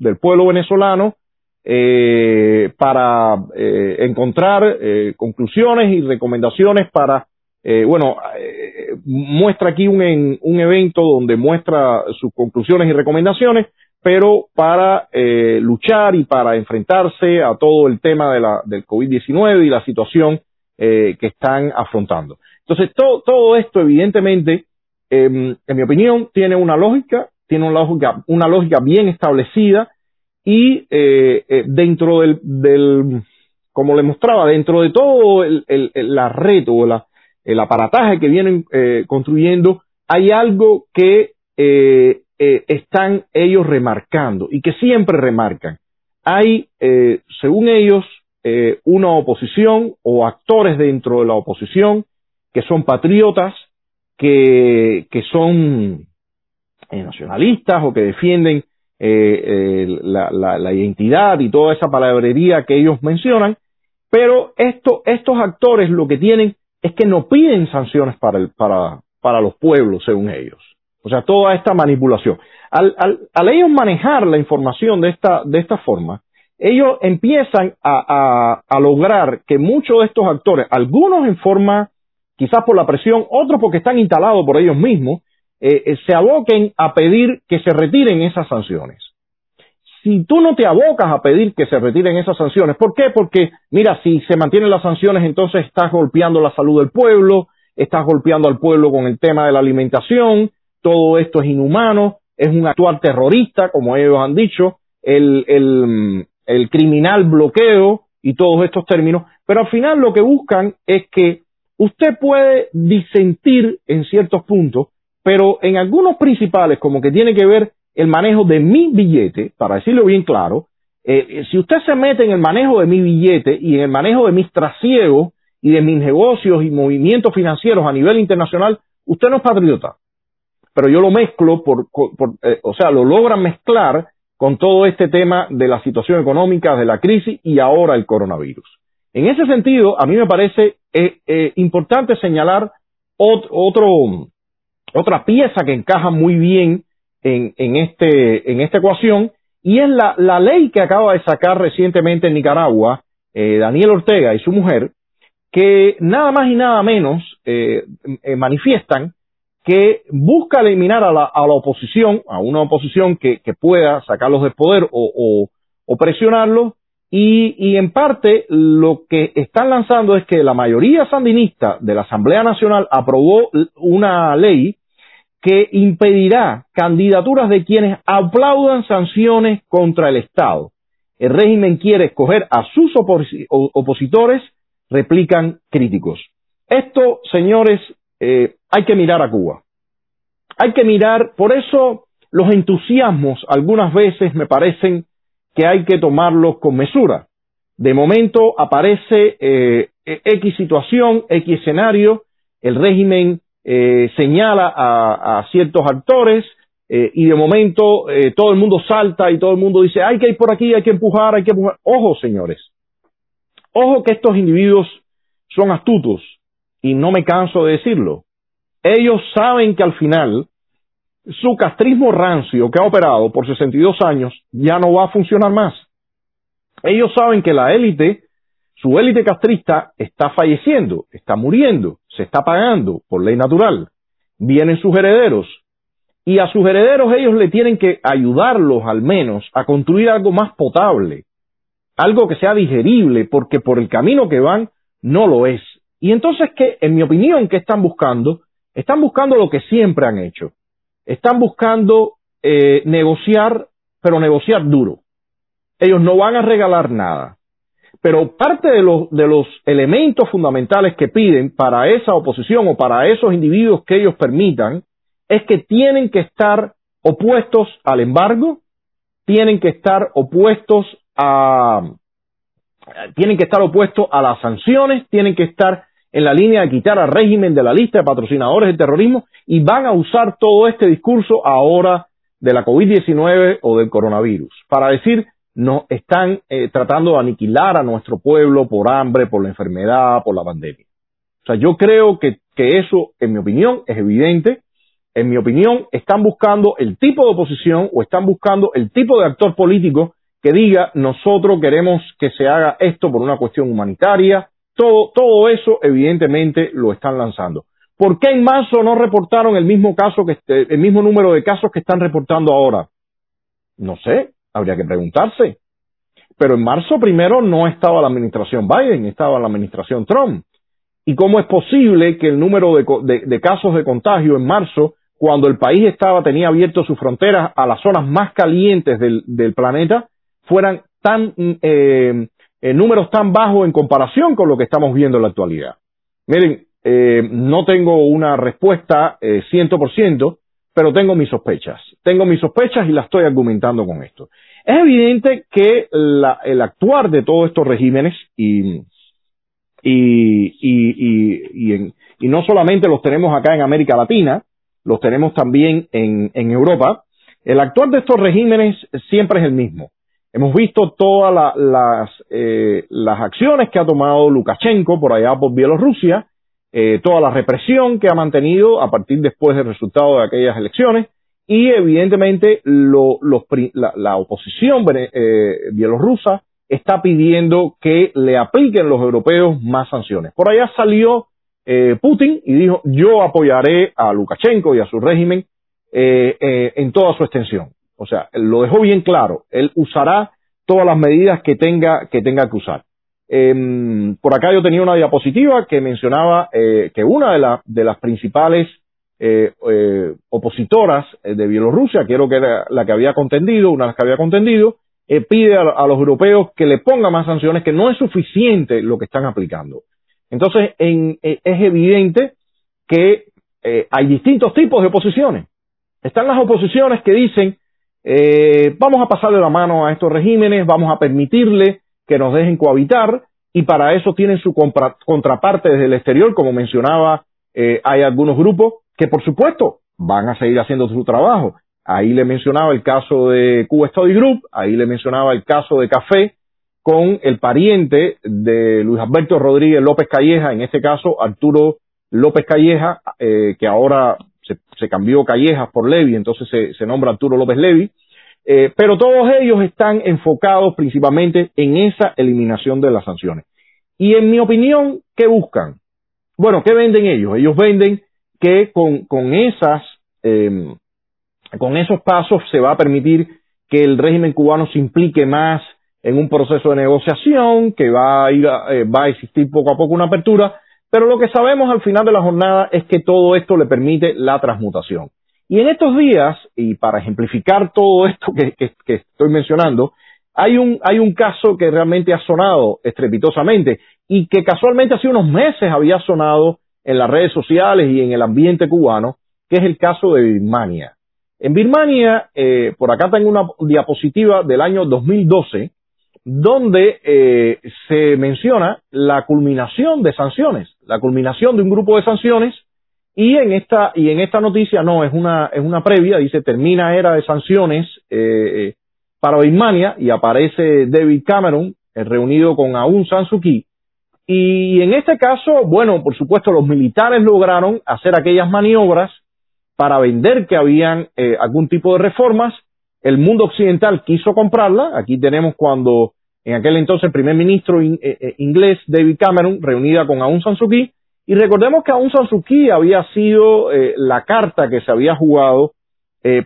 del pueblo venezolano eh, para encontrar conclusiones y recomendaciones para eh, bueno, eh, muestra aquí un, un, evento donde muestra sus conclusiones y recomendaciones, pero para eh, luchar y para enfrentarse a todo el tema de la, del COVID-19 y la situación que están afrontando. Entonces, todo, todo esto, evidentemente, em, en mi opinión, tiene una lógica, tiene una lógica, una lógica bien establecida y dentro del, del, como le mostraba, dentro de todo el, el, la red o el aparataje que vienen eh, construyendo, hay algo que eh, eh, están ellos remarcando y que siempre remarcan. Hay, según ellos, una oposición o actores dentro de la oposición que son patriotas, que, que son nacionalistas o que defienden la, la, la, identidad y toda esa palabrería que ellos mencionan, pero esto, estos actores lo que tienen es que no piden sanciones para, el, para, para los pueblos, según ellos. O sea, toda esta manipulación. Al, al, ellos manejar la información de esta, de esta forma, ellos empiezan a, a, a, lograr que muchos de estos actores, algunos en forma, quizás por la presión, otros porque están instalados por ellos mismos, eh, eh se aboquen a pedir que se retiren esas sanciones si tú no te abocas a pedir que se retiren esas sanciones, ¿por qué? Porque, mira, si se mantienen las sanciones, entonces estás golpeando la salud del pueblo, estás golpeando al pueblo con el tema de la alimentación, todo esto es inhumano, es un actuar terrorista, como ellos han dicho, el, el, el criminal bloqueo y todos estos términos, pero al final lo que buscan es que usted puede disentir en ciertos puntos, pero en algunos principales, como que tiene que ver el manejo de mi billete, para decirlo bien claro, Eh, si usted se mete en el manejo de mi billete y en el manejo de mis trasiegos y de mis negocios y movimientos financieros a nivel internacional, usted no es patriota. Pero yo lo mezclo, por, eh, o sea, lo logran mezclar con todo este tema de la situación económica, de la crisis y ahora el coronavirus. En ese sentido, a mí me parece eh, importante señalar otro, otra pieza que encaja muy bien en, en, este, en esta ecuación y es la, la, ley que acaba de sacar recientemente en Nicaragua eh, Daniel Ortega y su mujer, que nada más y nada menos eh, eh, manifiestan que busca eliminar a la, a la, oposición, a una oposición que, que pueda sacarlos del poder o, o, presionarlos, y, y, en parte lo que están lanzando es que la mayoría sandinista de la Asamblea Nacional aprobó una ley que impedirá candidaturas de quienes aplaudan sanciones contra el Estado. El régimen quiere escoger a sus opositores, replican críticos. Esto, señores, eh, hay que mirar a Cuba. Hay que mirar, por eso los entusiasmos algunas veces me parecen que hay que tomarlos con mesura. De momento aparece eh, X situación, X escenario, el régimen eh, señala a, ciertos actores y de momento todo el mundo salta y todo el mundo dice hay que ir por aquí, hay que empujar, hay que empujar. Ojo, señores. Ojo que estos individuos son astutos y no me canso de decirlo. Ellos saben que al final su castrismo rancio que ha operado por 62 años ya no va a funcionar más. Ellos saben que la élite su élite castrista está falleciendo, está muriendo, se está pagando por ley natural. Vienen sus herederos. Y a sus herederos ellos le tienen que ayudarlos al menos a construir algo más potable, algo que sea digerible, porque por el camino que van no lo es. Y entonces, ¿qué? En mi opinión, ¿qué están buscando? Están buscando lo que siempre han hecho. Están buscando eh, negociar, pero negociar duro. Ellos no van a regalar nada. Pero parte de los, de los elementos fundamentales que piden para esa oposición o para esos individuos que ellos permitan es que tienen que estar opuestos al embargo, tienen que estar opuestos a, tienen que estar opuestos a las sanciones, tienen que estar en la línea de quitar al régimen de la lista de patrocinadores del terrorismo y van a usar todo este discurso ahora de la COVID-19 o del coronavirus para decir no están eh, tratando de aniquilar a nuestro pueblo por hambre, por la enfermedad, por la pandemia. O sea, yo creo que, que eso, en mi opinión, es evidente. En mi opinión, están buscando el tipo de oposición o están buscando el tipo de actor político que diga nosotros queremos que se haga esto por una cuestión humanitaria. Todo, todo eso, evidentemente, lo están lanzando. ¿Por qué en marzo no reportaron el mismo caso que el mismo número de casos que están reportando ahora? No sé, Habría que preguntarse. Pero en marzo primero no estaba la administración Biden, estaba la administración Trump. ¿Y cómo es posible que el número de, casos de contagio en marzo, cuando el país estaba, tenía abierto sus fronteras a las zonas más calientes del, planeta, fueran tan, eh, eh, números tan bajos en comparación con lo que estamos viendo en la actualidad? Miren, eh, no tengo una respuesta eh, 100%, pero tengo mis sospechas. Tengo mis sospechas y las estoy argumentando con esto. Es evidente que el actuar de todos estos regímenes y, y, y, y, no solamente los tenemos acá en América Latina, los tenemos también en, en Europa, el actuar de estos regímenes siempre es el mismo. Hemos visto todas las, eh, las acciones que ha tomado Lukashenko por allá por Bielorrusia, eh, toda la represión que ha mantenido a partir después del resultado de aquellas elecciones y evidentemente lo, la, oposición eh, bielorrusa está pidiendo que le apliquen los europeos más sanciones. Por allá salió eh, Putin y dijo yo apoyaré a Lukashenko y a su régimen en toda su extensión. O sea, lo dejó bien claro. Él usará todas las medidas que tenga que, tenga que usar. Eh, por acá yo tenía una diapositiva que mencionaba eh, que una de, de las principales eh, eh opositoras eh, de Bielorrusia, quiero que era la que había contendido, una de las que había contendido, eh, pide a, los europeos que le pongan más sanciones, que no es suficiente lo que están aplicando. Entonces, en, es evidente que hay distintos tipos de oposiciones. Están las oposiciones que dicen eh, vamos a pasarle la mano a estos regímenes, vamos a permitirle que nos dejen cohabitar y para eso tienen su contraparte desde el exterior, como mencionaba, eh, hay algunos grupos que por supuesto van a seguir haciendo su trabajo. Ahí le mencionaba el caso de Cuba Study Group, ahí le mencionaba el caso de Café con el pariente de Luis Alberto Rodríguez López Calleja, en este caso Arturo López Calleja, eh, que ahora se, cambió Callejas por Levi, entonces se, nombra Arturo López Levi, eh, pero todos ellos están enfocados principalmente en esa eliminación de las sanciones. Y en mi opinión, ¿qué buscan? Bueno, ¿qué venden ellos? Ellos venden que con, con esas, em, con esos pasos se va a permitir que el régimen cubano se implique más en un proceso de negociación, que va a, ir eh, va a existir poco a poco una apertura, pero lo que sabemos al final de la jornada es que todo esto le permite la transmutación. Y en estos días, y para ejemplificar todo esto que, estoy mencionando, hay un, caso que realmente ha sonado estrepitosamente y que casualmente hace unos meses había sonado en las redes sociales y en el ambiente cubano, que es el caso de Birmania. En Birmania, eh, por acá tengo una diapositiva del año 2012, donde eh, se menciona la culminación de sanciones, la culminación de un grupo de sanciones y en esta y en esta noticia no es una es una previa dice termina era de sanciones eh, eh, para Birmania y aparece David Cameron reunido con Aung San Suu Kyi y en este caso bueno por supuesto los militares lograron hacer aquellas maniobras para vender que habían algún tipo de reformas el mundo occidental quiso comprarla. Aquí tenemos cuando en aquel entonces el primer ministro eh, eh, inglés David Cameron reunida con Aung San Suu Kyi. Y recordemos que Aung San Suu Kyi había sido eh, la carta que se había jugado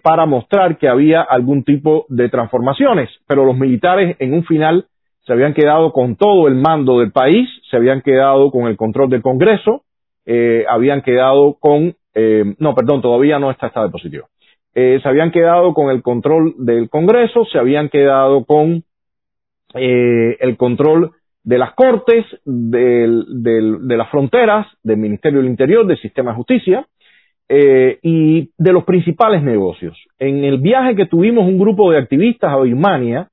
para mostrar que había algún tipo de transformaciones. Pero los militares en un final se habían quedado con todo el mando del país, se habían quedado con el control del Congreso, habían quedado con, no, perdón, todavía no está esta diapositiva. Se habían quedado con el control del Congreso, se habían quedado con eh, el control de las cortes, de las fronteras, del Ministerio del Interior, del sistema de justicia eh, y de los principales negocios. En el viaje que tuvimos un grupo de activistas a Birmania,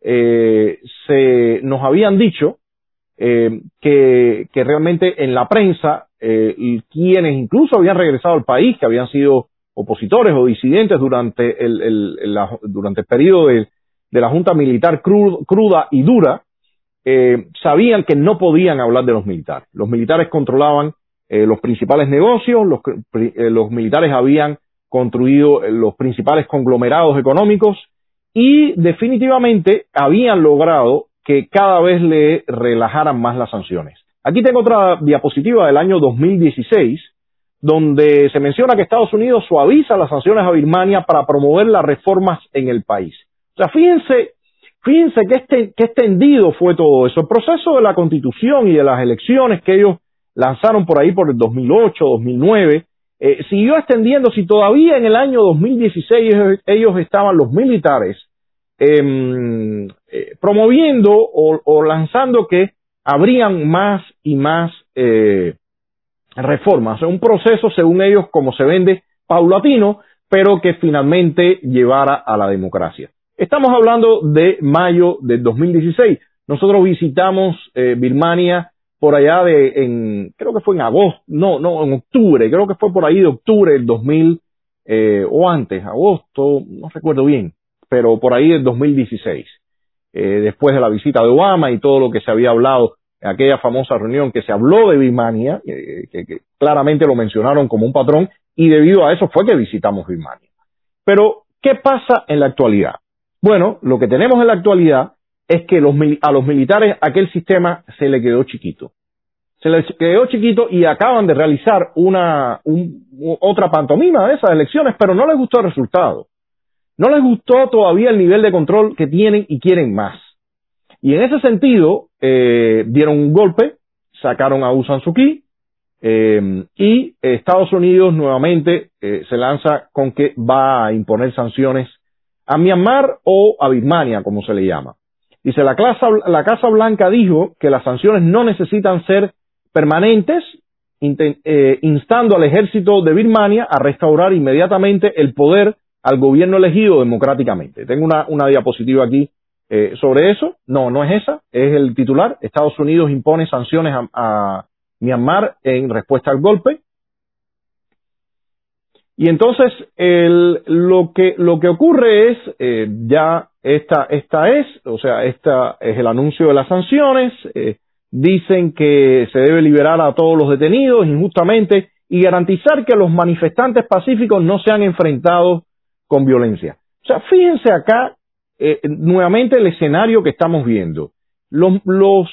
se nos habían dicho que, que, realmente en la prensa, quienes incluso habían regresado al país, que habían sido opositores o disidentes durante el, durante el periodo de, la Junta Militar cruda y dura, eh, sabían que no podían hablar de los militares. Los militares controlaban eh, los principales negocios, los, eh, los militares habían construido los principales conglomerados económicos y definitivamente habían logrado que cada vez le relajaran más las sanciones. Aquí tengo otra diapositiva del año 2016 donde se menciona que Estados Unidos suaviza las sanciones a Birmania para promover las reformas en el país. O sea, fíjense, fíjense que, este, que extendido fue todo eso. El proceso de la constitución y de las elecciones que ellos lanzaron por ahí por el 2008, 2009, eh, siguió extendiendo. Si todavía en el año 2016 ellos, estaban los militares em, eh, promoviendo o, lanzando que habrían más y más eh, reformas, un proceso según ellos como se vende paulatino, pero que finalmente llevara a la democracia. Estamos hablando de mayo del 2016. Nosotros visitamos eh, Birmania por allá de, en, creo que fue en agosto, no, no, en octubre, creo que fue por ahí de octubre del 2000, eh, o antes, agosto, no recuerdo bien, pero por ahí del 2016, eh, después de la visita de Obama y todo lo que se había hablado aquella famosa reunión que se habló de Birmania, que, claramente lo mencionaron como un patrón, y debido a eso fue que visitamos Birmania. Pero, ¿qué pasa en la actualidad? Bueno, lo que tenemos en la actualidad es que a los militares aquel sistema se le quedó chiquito. Se les quedó chiquito y acaban de realizar una otra pantomima de esas elecciones, pero no les gustó el resultado. No les gustó todavía el nivel de control que tienen y quieren más. Y en ese sentido, eh, dieron un golpe, sacaron a Aung San eh, y Estados Unidos nuevamente eh, se lanza con que va a imponer sanciones a Myanmar o a Birmania, como se le llama. Dice, la la Casa Blanca dijo que las sanciones no necesitan ser permanentes, instando al ejército de Birmania a restaurar inmediatamente el poder al gobierno elegido democráticamente. Tengo una, una diapositiva aquí eh, sobre eso. No, no es esa, es el titular. Estados Unidos impone sanciones a Myanmar en respuesta al golpe. Y entonces el, lo que lo que ocurre es eh, ya esta esta es, o sea, esta es el anuncio de las sanciones. Eh, dicen que se debe liberar a todos los detenidos injustamente y garantizar que los manifestantes pacíficos no sean enfrentados con violencia. O sea, fíjense acá eh, nuevamente el escenario que estamos viendo. Los, los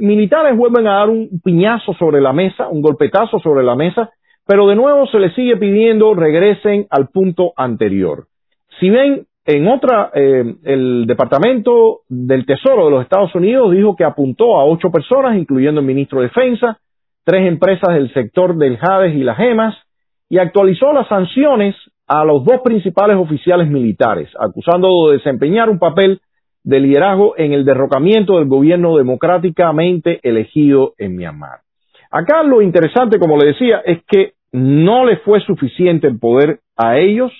militares vuelven a dar un piñazo sobre la mesa, un golpetazo sobre la mesa, pero de nuevo se les sigue pidiendo regresen al punto anterior. Si ven, en otra, eh, el Departamento del Tesoro de los Estados Unidos dijo que apuntó a ocho personas, incluyendo el ministro de Defensa, tres empresas del sector del Jades y las Gemas, y actualizó las sanciones a los dos principales oficiales militares, acusando de desempeñar un papel de liderazgo en el derrocamiento del gobierno democráticamente elegido en Myanmar. Acá lo interesante, como le decía, es que no le fue suficiente el poder a ellos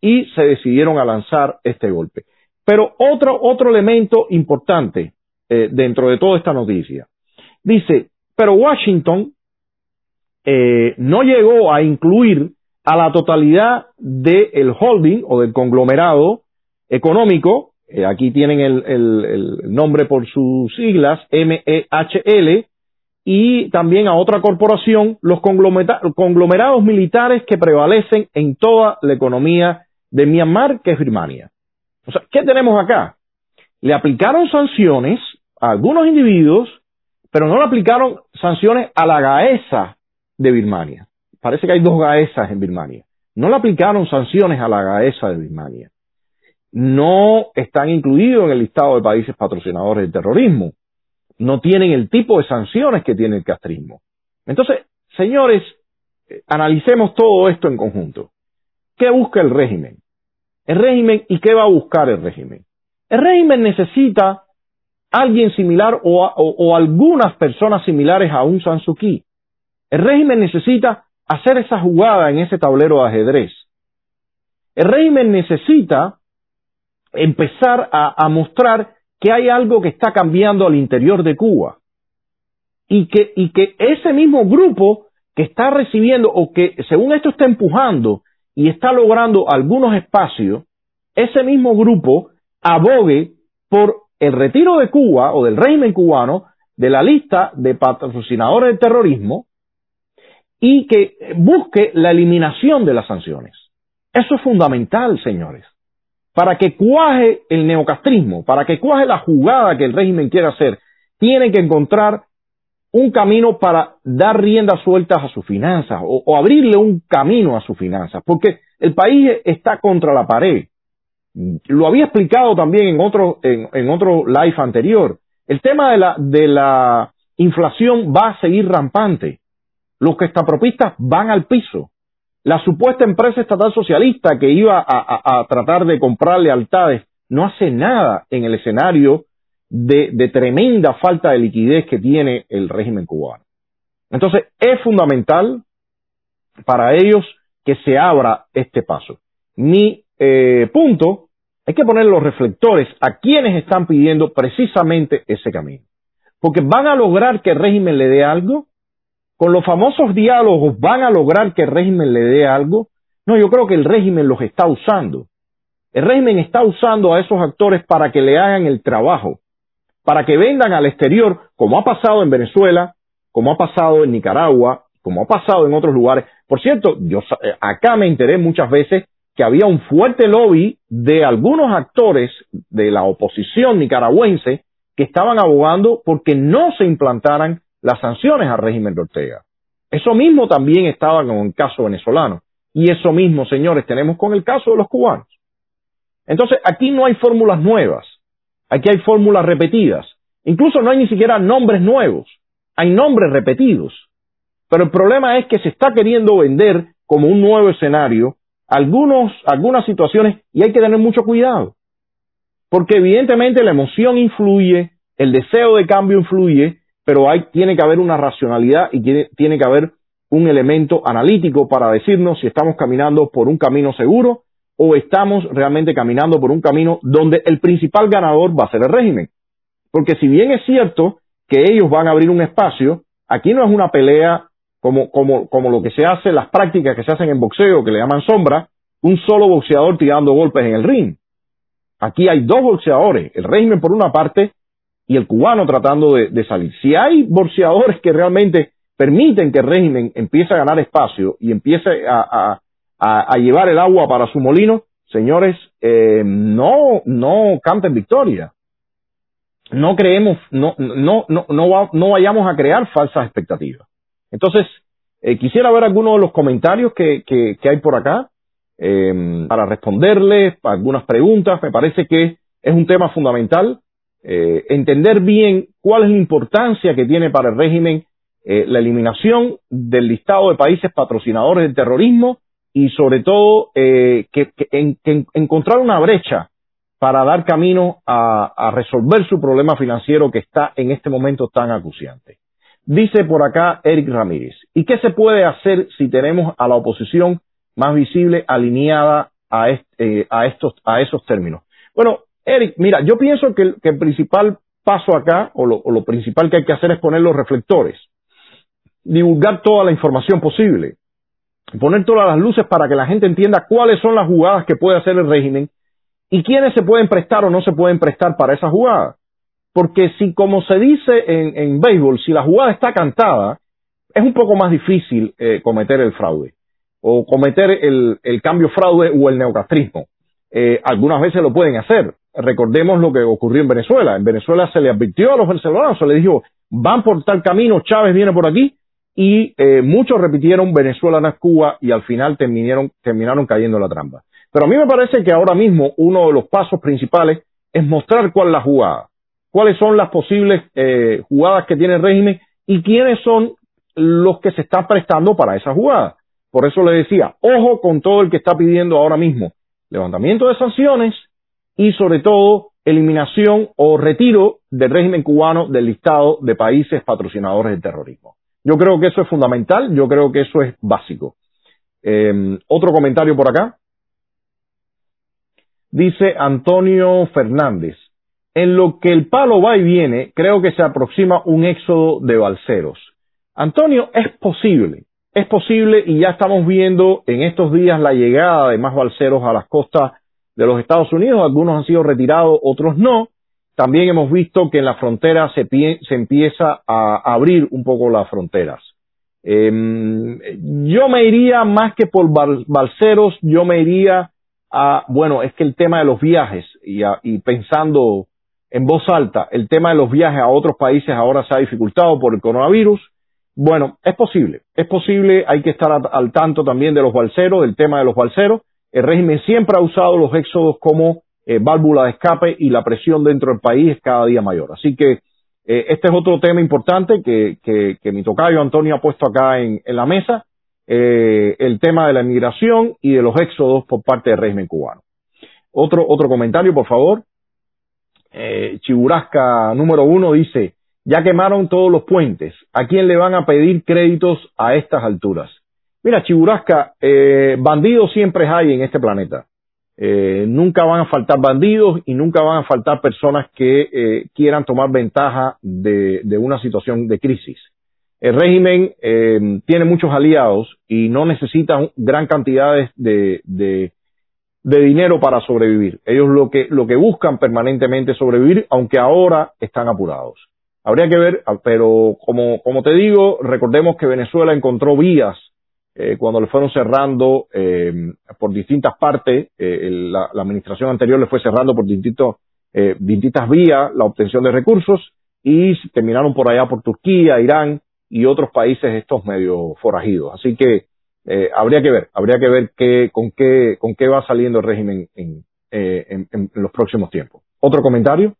y se decidieron a lanzar este golpe. Pero otro, otro elemento importante eh, dentro de toda esta noticia. Dice, pero Washington eh, no llegó a incluir a la totalidad del holding o del conglomerado económico, eh, aquí tienen el, el, nombre por sus siglas, MEHL, y también a otra corporación, los conglomerados militares que prevalecen en toda la economía de Myanmar, que es Birmania. O sea, ¿qué tenemos acá? Le aplicaron sanciones a algunos individuos, pero no le aplicaron sanciones a la GAESA de Birmania parece que hay dos GAESAs en Birmania. No le aplicaron sanciones a la GAESA de Birmania. No están incluidos en el listado de países patrocinadores del terrorismo. No tienen el tipo de sanciones que tiene el castrismo. Entonces, señores, eh, analicemos todo esto en conjunto. ¿Qué busca el régimen? El régimen y qué va a buscar el régimen. El régimen necesita alguien similar o, algunas personas similares a un San Suu Kyi. El régimen necesita hacer esa jugada en ese tablero de ajedrez. El régimen necesita empezar a, mostrar que hay algo que está cambiando al interior de Cuba y que, ese mismo grupo que está recibiendo o que según esto está empujando y está logrando algunos espacios, ese mismo grupo abogue por el retiro de Cuba o del régimen cubano de la lista de patrocinadores del terrorismo y que busque la eliminación de las sanciones. Eso es fundamental, señores. Para que cuaje el neocastrismo, para que cuaje la jugada que el régimen quiere hacer, tiene que encontrar un camino para dar riendas sueltas a sus finanzas o, abrirle un camino a sus finanzas, porque el país está contra la pared. Lo había explicado también en otro, en, otro live anterior. El tema de la, de la inflación va a seguir rampante. Los que propistas van al piso. La supuesta empresa estatal socialista que iba a, tratar de comprar lealtades no hace nada en el escenario de, tremenda falta de liquidez que tiene el régimen cubano. Entonces, es fundamental para ellos que se abra este paso. Mi eh, punto es que poner los reflectores a quienes están pidiendo precisamente ese camino. Porque van a lograr que el régimen le dé algo con los famosos diálogos van a lograr que el régimen le dé algo. No, yo creo que el régimen los está usando. El régimen está usando a esos actores para que le hagan el trabajo, para que vendan al exterior, como ha pasado en Venezuela, como ha pasado en Nicaragua, como ha pasado en otros lugares. Por cierto, yo eh, acá me enteré muchas veces que había un fuerte lobby de algunos actores de la oposición nicaragüense que estaban abogando porque no se implantaran las sanciones al régimen de Ortega. Eso mismo también estaba con el caso venezolano. Y eso mismo, señores, tenemos con el caso de los cubanos. Entonces, aquí no hay fórmulas nuevas. Aquí hay fórmulas repetidas. Incluso no hay ni siquiera nombres nuevos. Hay nombres repetidos. Pero el problema es que se está queriendo vender como un nuevo escenario algunos, algunas situaciones y hay que tener mucho cuidado. Porque evidentemente la emoción influye, el deseo de cambio influye pero hay, tiene que haber una racionalidad y tiene, tiene que haber un elemento analítico para decirnos si estamos caminando por un camino seguro o estamos realmente caminando por un camino donde el principal ganador va a ser el régimen. Porque si bien es cierto que ellos van a abrir un espacio, aquí no es una pelea como, como, como lo que se hace, las prácticas que se hacen en boxeo, que le llaman sombra, un solo boxeador tirando golpes en el ring. Aquí hay dos boxeadores, el régimen por una parte y el cubano tratando de, salir. Si hay boxeadores que realmente permiten que el régimen empiece a ganar espacio y empiece a, llevar el agua para su molino, señores, eh, no, no canten victoria. No creemos, no, no, no, no, no vayamos a crear falsas expectativas. Entonces, eh, quisiera ver algunos de los comentarios que, que, hay por acá eh, para responderles algunas preguntas. Me parece que es un tema fundamental eh, entender bien cuál es la importancia que tiene para el régimen la eliminación del listado de países patrocinadores del terrorismo y sobre todo que, encontrar una brecha para dar camino a, resolver su problema financiero que está en este momento tan acuciante. Dice por acá Eric Ramírez, ¿y qué se puede hacer si tenemos a la oposición más visible alineada a, eh, a, estos, a esos términos? Bueno, Eric, mira, yo pienso que el, principal paso acá, o lo, principal que hay que hacer es poner los reflectores, divulgar toda la información posible, poner todas las luces para que la gente entienda cuáles son las jugadas que puede hacer el régimen y quiénes se pueden prestar o no se pueden prestar para esas jugadas. Porque si, como se dice en, béisbol, si la jugada está cantada, es un poco más difícil eh, cometer el fraude o cometer el, el cambio fraude o el neocastrismo. Eh, algunas veces lo pueden hacer. Recordemos lo que ocurrió en Venezuela. En Venezuela se le advirtió a los venezolanos, se les dijo, van por tal camino, Chávez viene por aquí, y eh, muchos repitieron Venezuela no es Cuba y al final terminaron, terminaron cayendo en la trampa. Pero a mí me parece que ahora mismo uno de los pasos principales es mostrar cuál es la jugada cuáles son las posibles eh, jugadas que tiene el régimen y quiénes son los que se están prestando para esa jugada. Por eso le decía, ojo con todo el que está pidiendo ahora mismo levantamiento de sanciones y sobre todo eliminación o retiro del régimen cubano del listado de países patrocinadores del terrorismo. Yo creo que eso es fundamental, yo creo que eso es básico. Eh, otro comentario por acá. Dice Antonio Fernández, en lo que el palo va y viene, creo que se aproxima un éxodo de balseros. Antonio, es posible, es posible y ya estamos viendo en estos días la llegada de más balseros a las costas de los Estados Unidos. Algunos han sido retirados, otros no. También hemos visto que en la frontera se, empieza a abrir un poco las fronteras. Em, yo me iría más que por balseros, yo me iría a, bueno, es que el tema de los viajes y pensando en voz alta el tema de los viajes a otros países ahora se ha dificultado por el coronavirus. Bueno, es posible, es posible, hay que estar al tanto también de los balseros, del tema de los balseros. El régimen siempre ha usado los éxodos como eh, válvula de escape y la presión dentro del país es cada día mayor. Así que eh, este es otro tema importante que, que, mi tocayo Antonio ha puesto acá en, la mesa, eh, el tema de la inmigración y de los éxodos por parte del régimen cubano. Otro, otro comentario, por favor Chiburasca número uno dice, ya quemaron todos los puentes, ¿a quién le van a pedir créditos a estas alturas? Mira, Chiburasca, eh, bandidos siempre hay en este planeta. Eh, nunca van a faltar bandidos y nunca van a faltar personas que eh, quieran tomar ventaja de, de, una situación de crisis. El régimen eh, tiene muchos aliados y no necesita gran cantidad de, de, de dinero para sobrevivir. Ellos lo que, lo que buscan permanentemente es sobrevivir, aunque ahora están apurados. Habría que ver, pero como, como te digo, recordemos que Venezuela encontró vías eh, cuando le fueron cerrando eh, por distintas partes, eh, la, la, administración anterior le fue cerrando por distintos, eh, distintas vías la obtención de recursos y terminaron por allá por Turquía, Irán y otros países estos medio forajidos. Así que eh, habría que ver, habría que ver qué, con, qué, con qué va saliendo el régimen en, eh, los próximos tiempos. Otro comentario.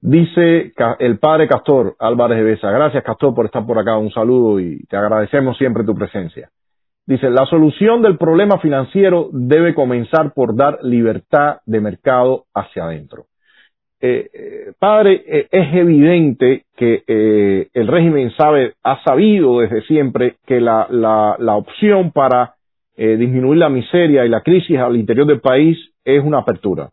Dice el padre Castor Álvarez de Besa. Gracias, Castor, por estar por acá. Un saludo y te agradecemos siempre tu presencia. Dice, la solución del problema financiero debe comenzar por dar libertad de mercado hacia adentro. Eh, eh, padre, eh, es evidente que el régimen sabe, ha sabido desde siempre que la, la, la opción para disminuir la miseria y la crisis al interior del país es una apertura.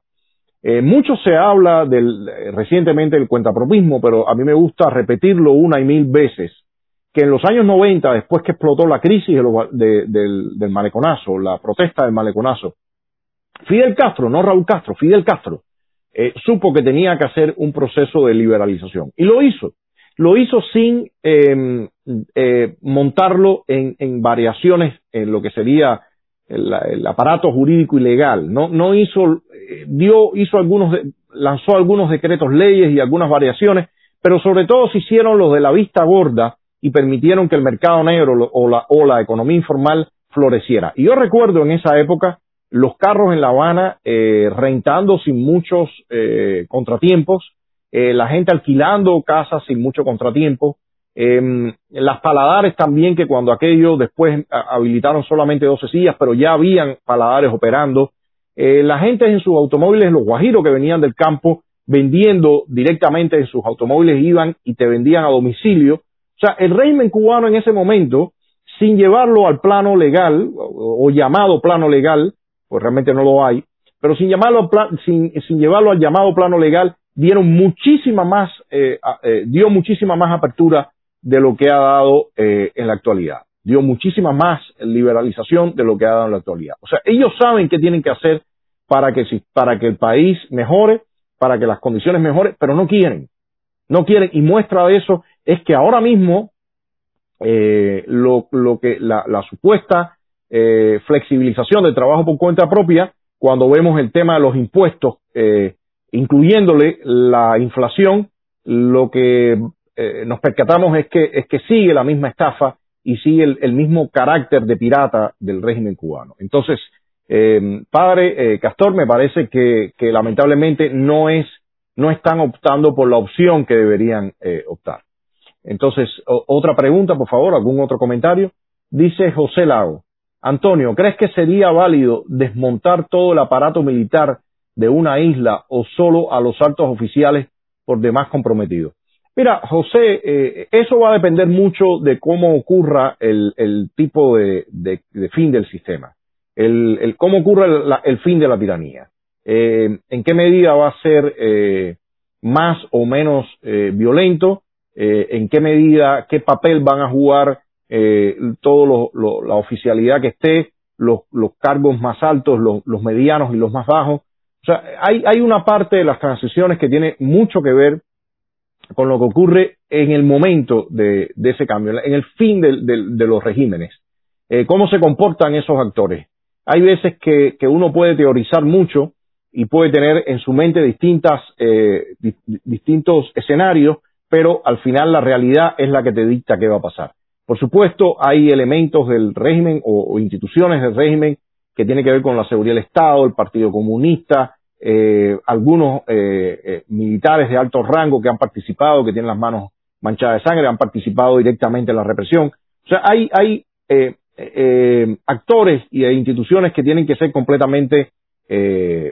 Eh, mucho se habla del, recientemente del cuentapropismo, pero a mí me gusta repetirlo una y mil veces, que en los años 90, después que explotó la crisis del, del, maleconazo, la protesta del maleconazo, Fidel Castro, no Raúl Castro, Fidel Castro, eh, supo que tenía que hacer un proceso de liberalización y lo hizo. Lo hizo sin em, eh, montarlo en, variaciones en lo que sería el, aparato jurídico y legal. No, no hizo, eh, dio, hizo algunos, lanzó algunos decretos leyes y algunas variaciones, pero sobre todo se hicieron los de la vista gorda y permitieron que el mercado negro o la, o la economía informal floreciera. Y yo recuerdo en esa época los carros en La Habana eh, rentando sin muchos eh, contratiempos, eh, la gente alquilando casas sin mucho contratiempo, em, las paladares también que cuando aquello después habilitaron solamente 12 sillas, pero ya habían paladares operando, la gente en sus automóviles, los guajiros que venían del campo vendiendo directamente en sus automóviles iban y te vendían a domicilio. O sea, el régimen cubano en ese momento, sin llevarlo al plano legal o llamado plano legal, pues realmente no lo hay, pero sin llamarlo, sin, sin llevarlo al llamado plano legal, dieron muchísima más, eh, eh, dio muchísima más apertura de lo que ha dado eh, en la actualidad. Dio muchísima más liberalización de lo que ha dado en la actualidad. O sea, ellos saben qué tienen que hacer para que, para que el país mejore, para que las condiciones mejoren, pero no quieren. No quieren. Y muestra de eso es que ahora mismo lo, lo que la, la supuesta eh, flexibilización del trabajo por cuenta propia cuando vemos el tema de los impuestos, eh, incluyéndole la inflación, lo que eh, nos percatamos es que, es que sigue la misma estafa y sigue el, mismo carácter de pirata del régimen cubano. Entonces, padre Castor, me parece que, lamentablemente no es, no están optando por la opción que deberían optar. Entonces, otra pregunta, por favor, algún otro comentario. Dice José Lago, Antonio, ¿crees que sería válido desmontar todo el aparato militar de una isla o solo a los altos oficiales por demás comprometidos? Mira, José, eh, eso va a depender mucho de cómo ocurra el, tipo de, fin del sistema, el, cómo ocurre el, fin de la tiranía, eh, en qué medida va a ser eh, más o menos violento, en qué medida, qué papel van a jugar eh, lo, la oficialidad que esté, los, los cargos más altos, los, los, medianos y los más bajos. O sea, hay, hay una parte de las transiciones que tiene mucho que ver con lo que ocurre en el momento de, de ese cambio, en el fin de, de, los regímenes. Eh, cómo se comportan esos actores. Hay veces que, que, uno puede teorizar mucho y puede tener en su mente distintas, eh, distintos escenarios, pero al final la realidad es la que te dicta qué va a pasar. Por supuesto, hay elementos del régimen o, instituciones del régimen que tienen que ver con la seguridad del Estado, el Partido Comunista, eh, algunos eh, eh, militares de alto rango que han participado, que tienen las manos manchadas de sangre, han participado directamente en la represión. O sea, hay, hay actores y instituciones que tienen que ser completamente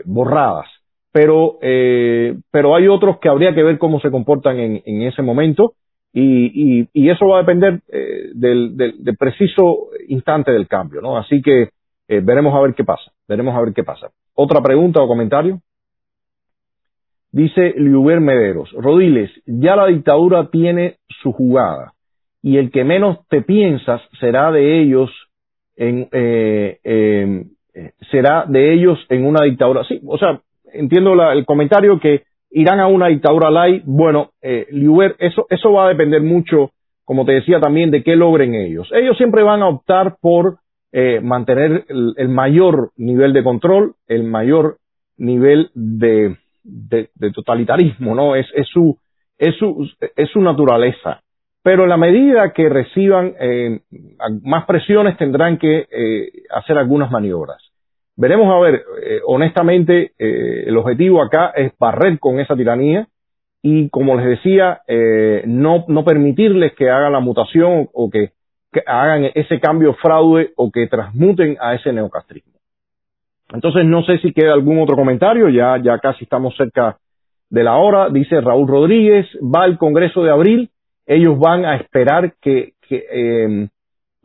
borradas. Pero, pero hay otros que habría que ver cómo se comportan en, en ese momento y, y, y eso va a depender eh, del, del, preciso instante del cambio, ¿no? Así que eh, veremos a ver qué pasa, veremos a ver qué pasa. ¿Otra pregunta o comentario? Dice Liuber Mederos, Rodiles, ya la dictadura tiene su jugada y el que menos te piensas será de ellos en, eh, eh, será de ellos en una dictadura. Sí, o sea, entiendo el comentario que irán a una dictadura light. Bueno, eh, eso, eso va a depender mucho, como te decía también, de qué logren ellos. Ellos siempre van a optar por eh, mantener el, mayor nivel de control, el mayor nivel de, totalitarismo, ¿no? Es, su, es, su, es su naturaleza. Pero en la medida que reciban eh, más presiones tendrán que eh, hacer algunas maniobras. Veremos a ver, eh, honestamente, eh, el objetivo acá es barrer con esa tiranía y, como les decía, no, no permitirles que hagan la mutación o que, hagan ese cambio fraude o que transmuten a ese neocastrismo. Entonces, no sé si queda algún otro comentario, ya, ya casi estamos cerca de la hora. Dice Raúl Rodríguez, va el Congreso de abril, ellos van a esperar que, que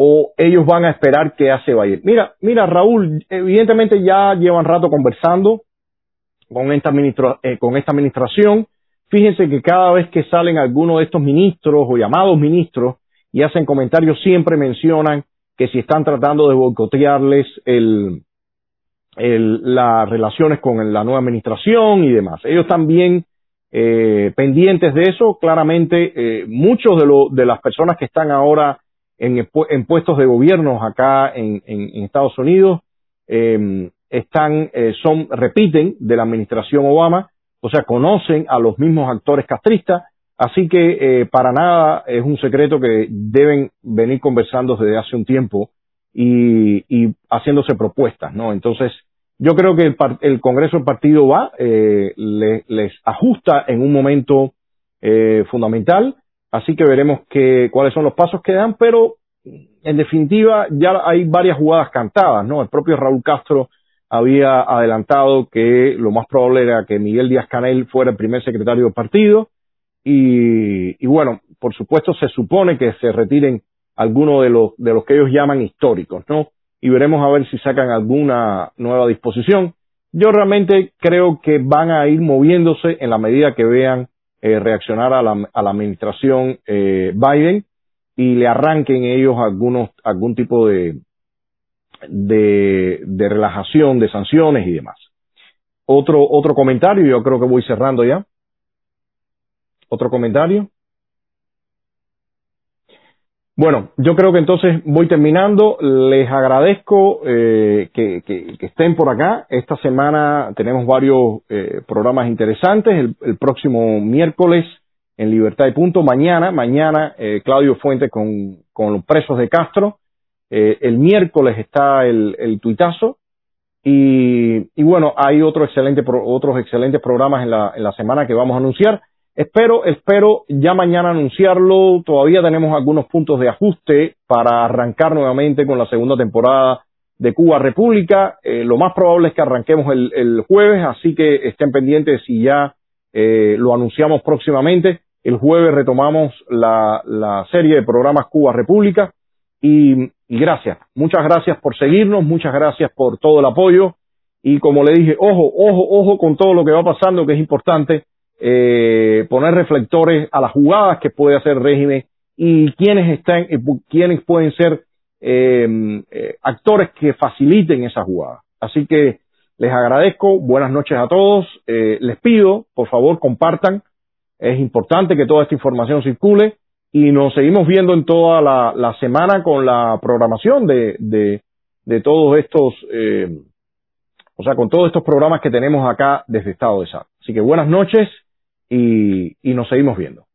o ellos van a esperar que hace Biden. Mira, mira, Raúl, evidentemente ya llevan rato conversando con esta, eh, con esta administración. Fíjense que cada vez que salen algunos de estos ministros o llamados ministros y hacen comentarios, siempre mencionan que si están tratando de boicotearles el, las relaciones con la nueva administración y demás. Ellos también eh, pendientes de eso, claramente eh, muchos de, lo, de las personas que están ahora en, puestos de gobierno acá en, Estados Unidos em, están, eh, son, repiten de la administración Obama, o sea, conocen a los mismos actores castristas, así que eh, para nada es un secreto que deben venir conversando desde hace un tiempo y, haciéndose propuestas, ¿no? Entonces, yo creo que el, Congreso del Partido va, eh, les ajusta en un momento fundamental Así que veremos que, cuáles son los pasos que dan, pero en definitiva ya hay varias jugadas cantadas, ¿no? El propio Raúl Castro había adelantado que lo más probable era que Miguel Díaz Canel fuera el primer secretario del partido y, bueno, por supuesto se supone que se retiren algunos de los, de los que ellos llaman históricos, ¿no? Y veremos a ver si sacan alguna nueva disposición. Yo realmente creo que van a ir moviéndose en la medida que vean eh, reaccionar a la, a la administración eh, Biden y le arranquen ellos algunos, algún tipo de, de, de relajación, de sanciones y demás. Otro, otro comentario, yo creo que voy cerrando ya. Otro comentario. Bueno, yo creo que entonces voy terminando. Les agradezco eh, que, estén por acá. Esta semana tenemos varios eh, programas interesantes. El, próximo miércoles en Libertad y Punto. Mañana, mañana eh, Claudio Fuentes con, los presos de Castro. el miércoles está el, tuitazo. Y, bueno, hay otro excelente, otros excelentes programas en la semana que vamos a anunciar. Espero, espero ya mañana anunciarlo. Todavía tenemos algunos puntos de ajuste para arrancar nuevamente con la segunda temporada de Cuba República. Eh, lo más probable es que arranquemos el, jueves, así que estén pendientes si ya eh, lo anunciamos próximamente. El jueves retomamos la, serie de programas Cuba República. Y, y gracias, muchas gracias por seguirnos, muchas gracias por todo el apoyo. Y como le dije, ojo, ojo, ojo con todo lo que va pasando, que es importante eh, poner reflectores a las jugadas que puede hacer régimen y quiénes están, eh, quiénes pueden ser em, eh, actores que faciliten esa jugada. Así que les agradezco, buenas noches a todos, eh, les pido, por favor, compartan, es importante que toda esta información circule y nos seguimos viendo en toda la, semana con la programación de, de, todos estos, eh, o sea, con todos estos programas que tenemos acá desde Estado de Sal. Así que buenas noches y, y nos seguimos viendo.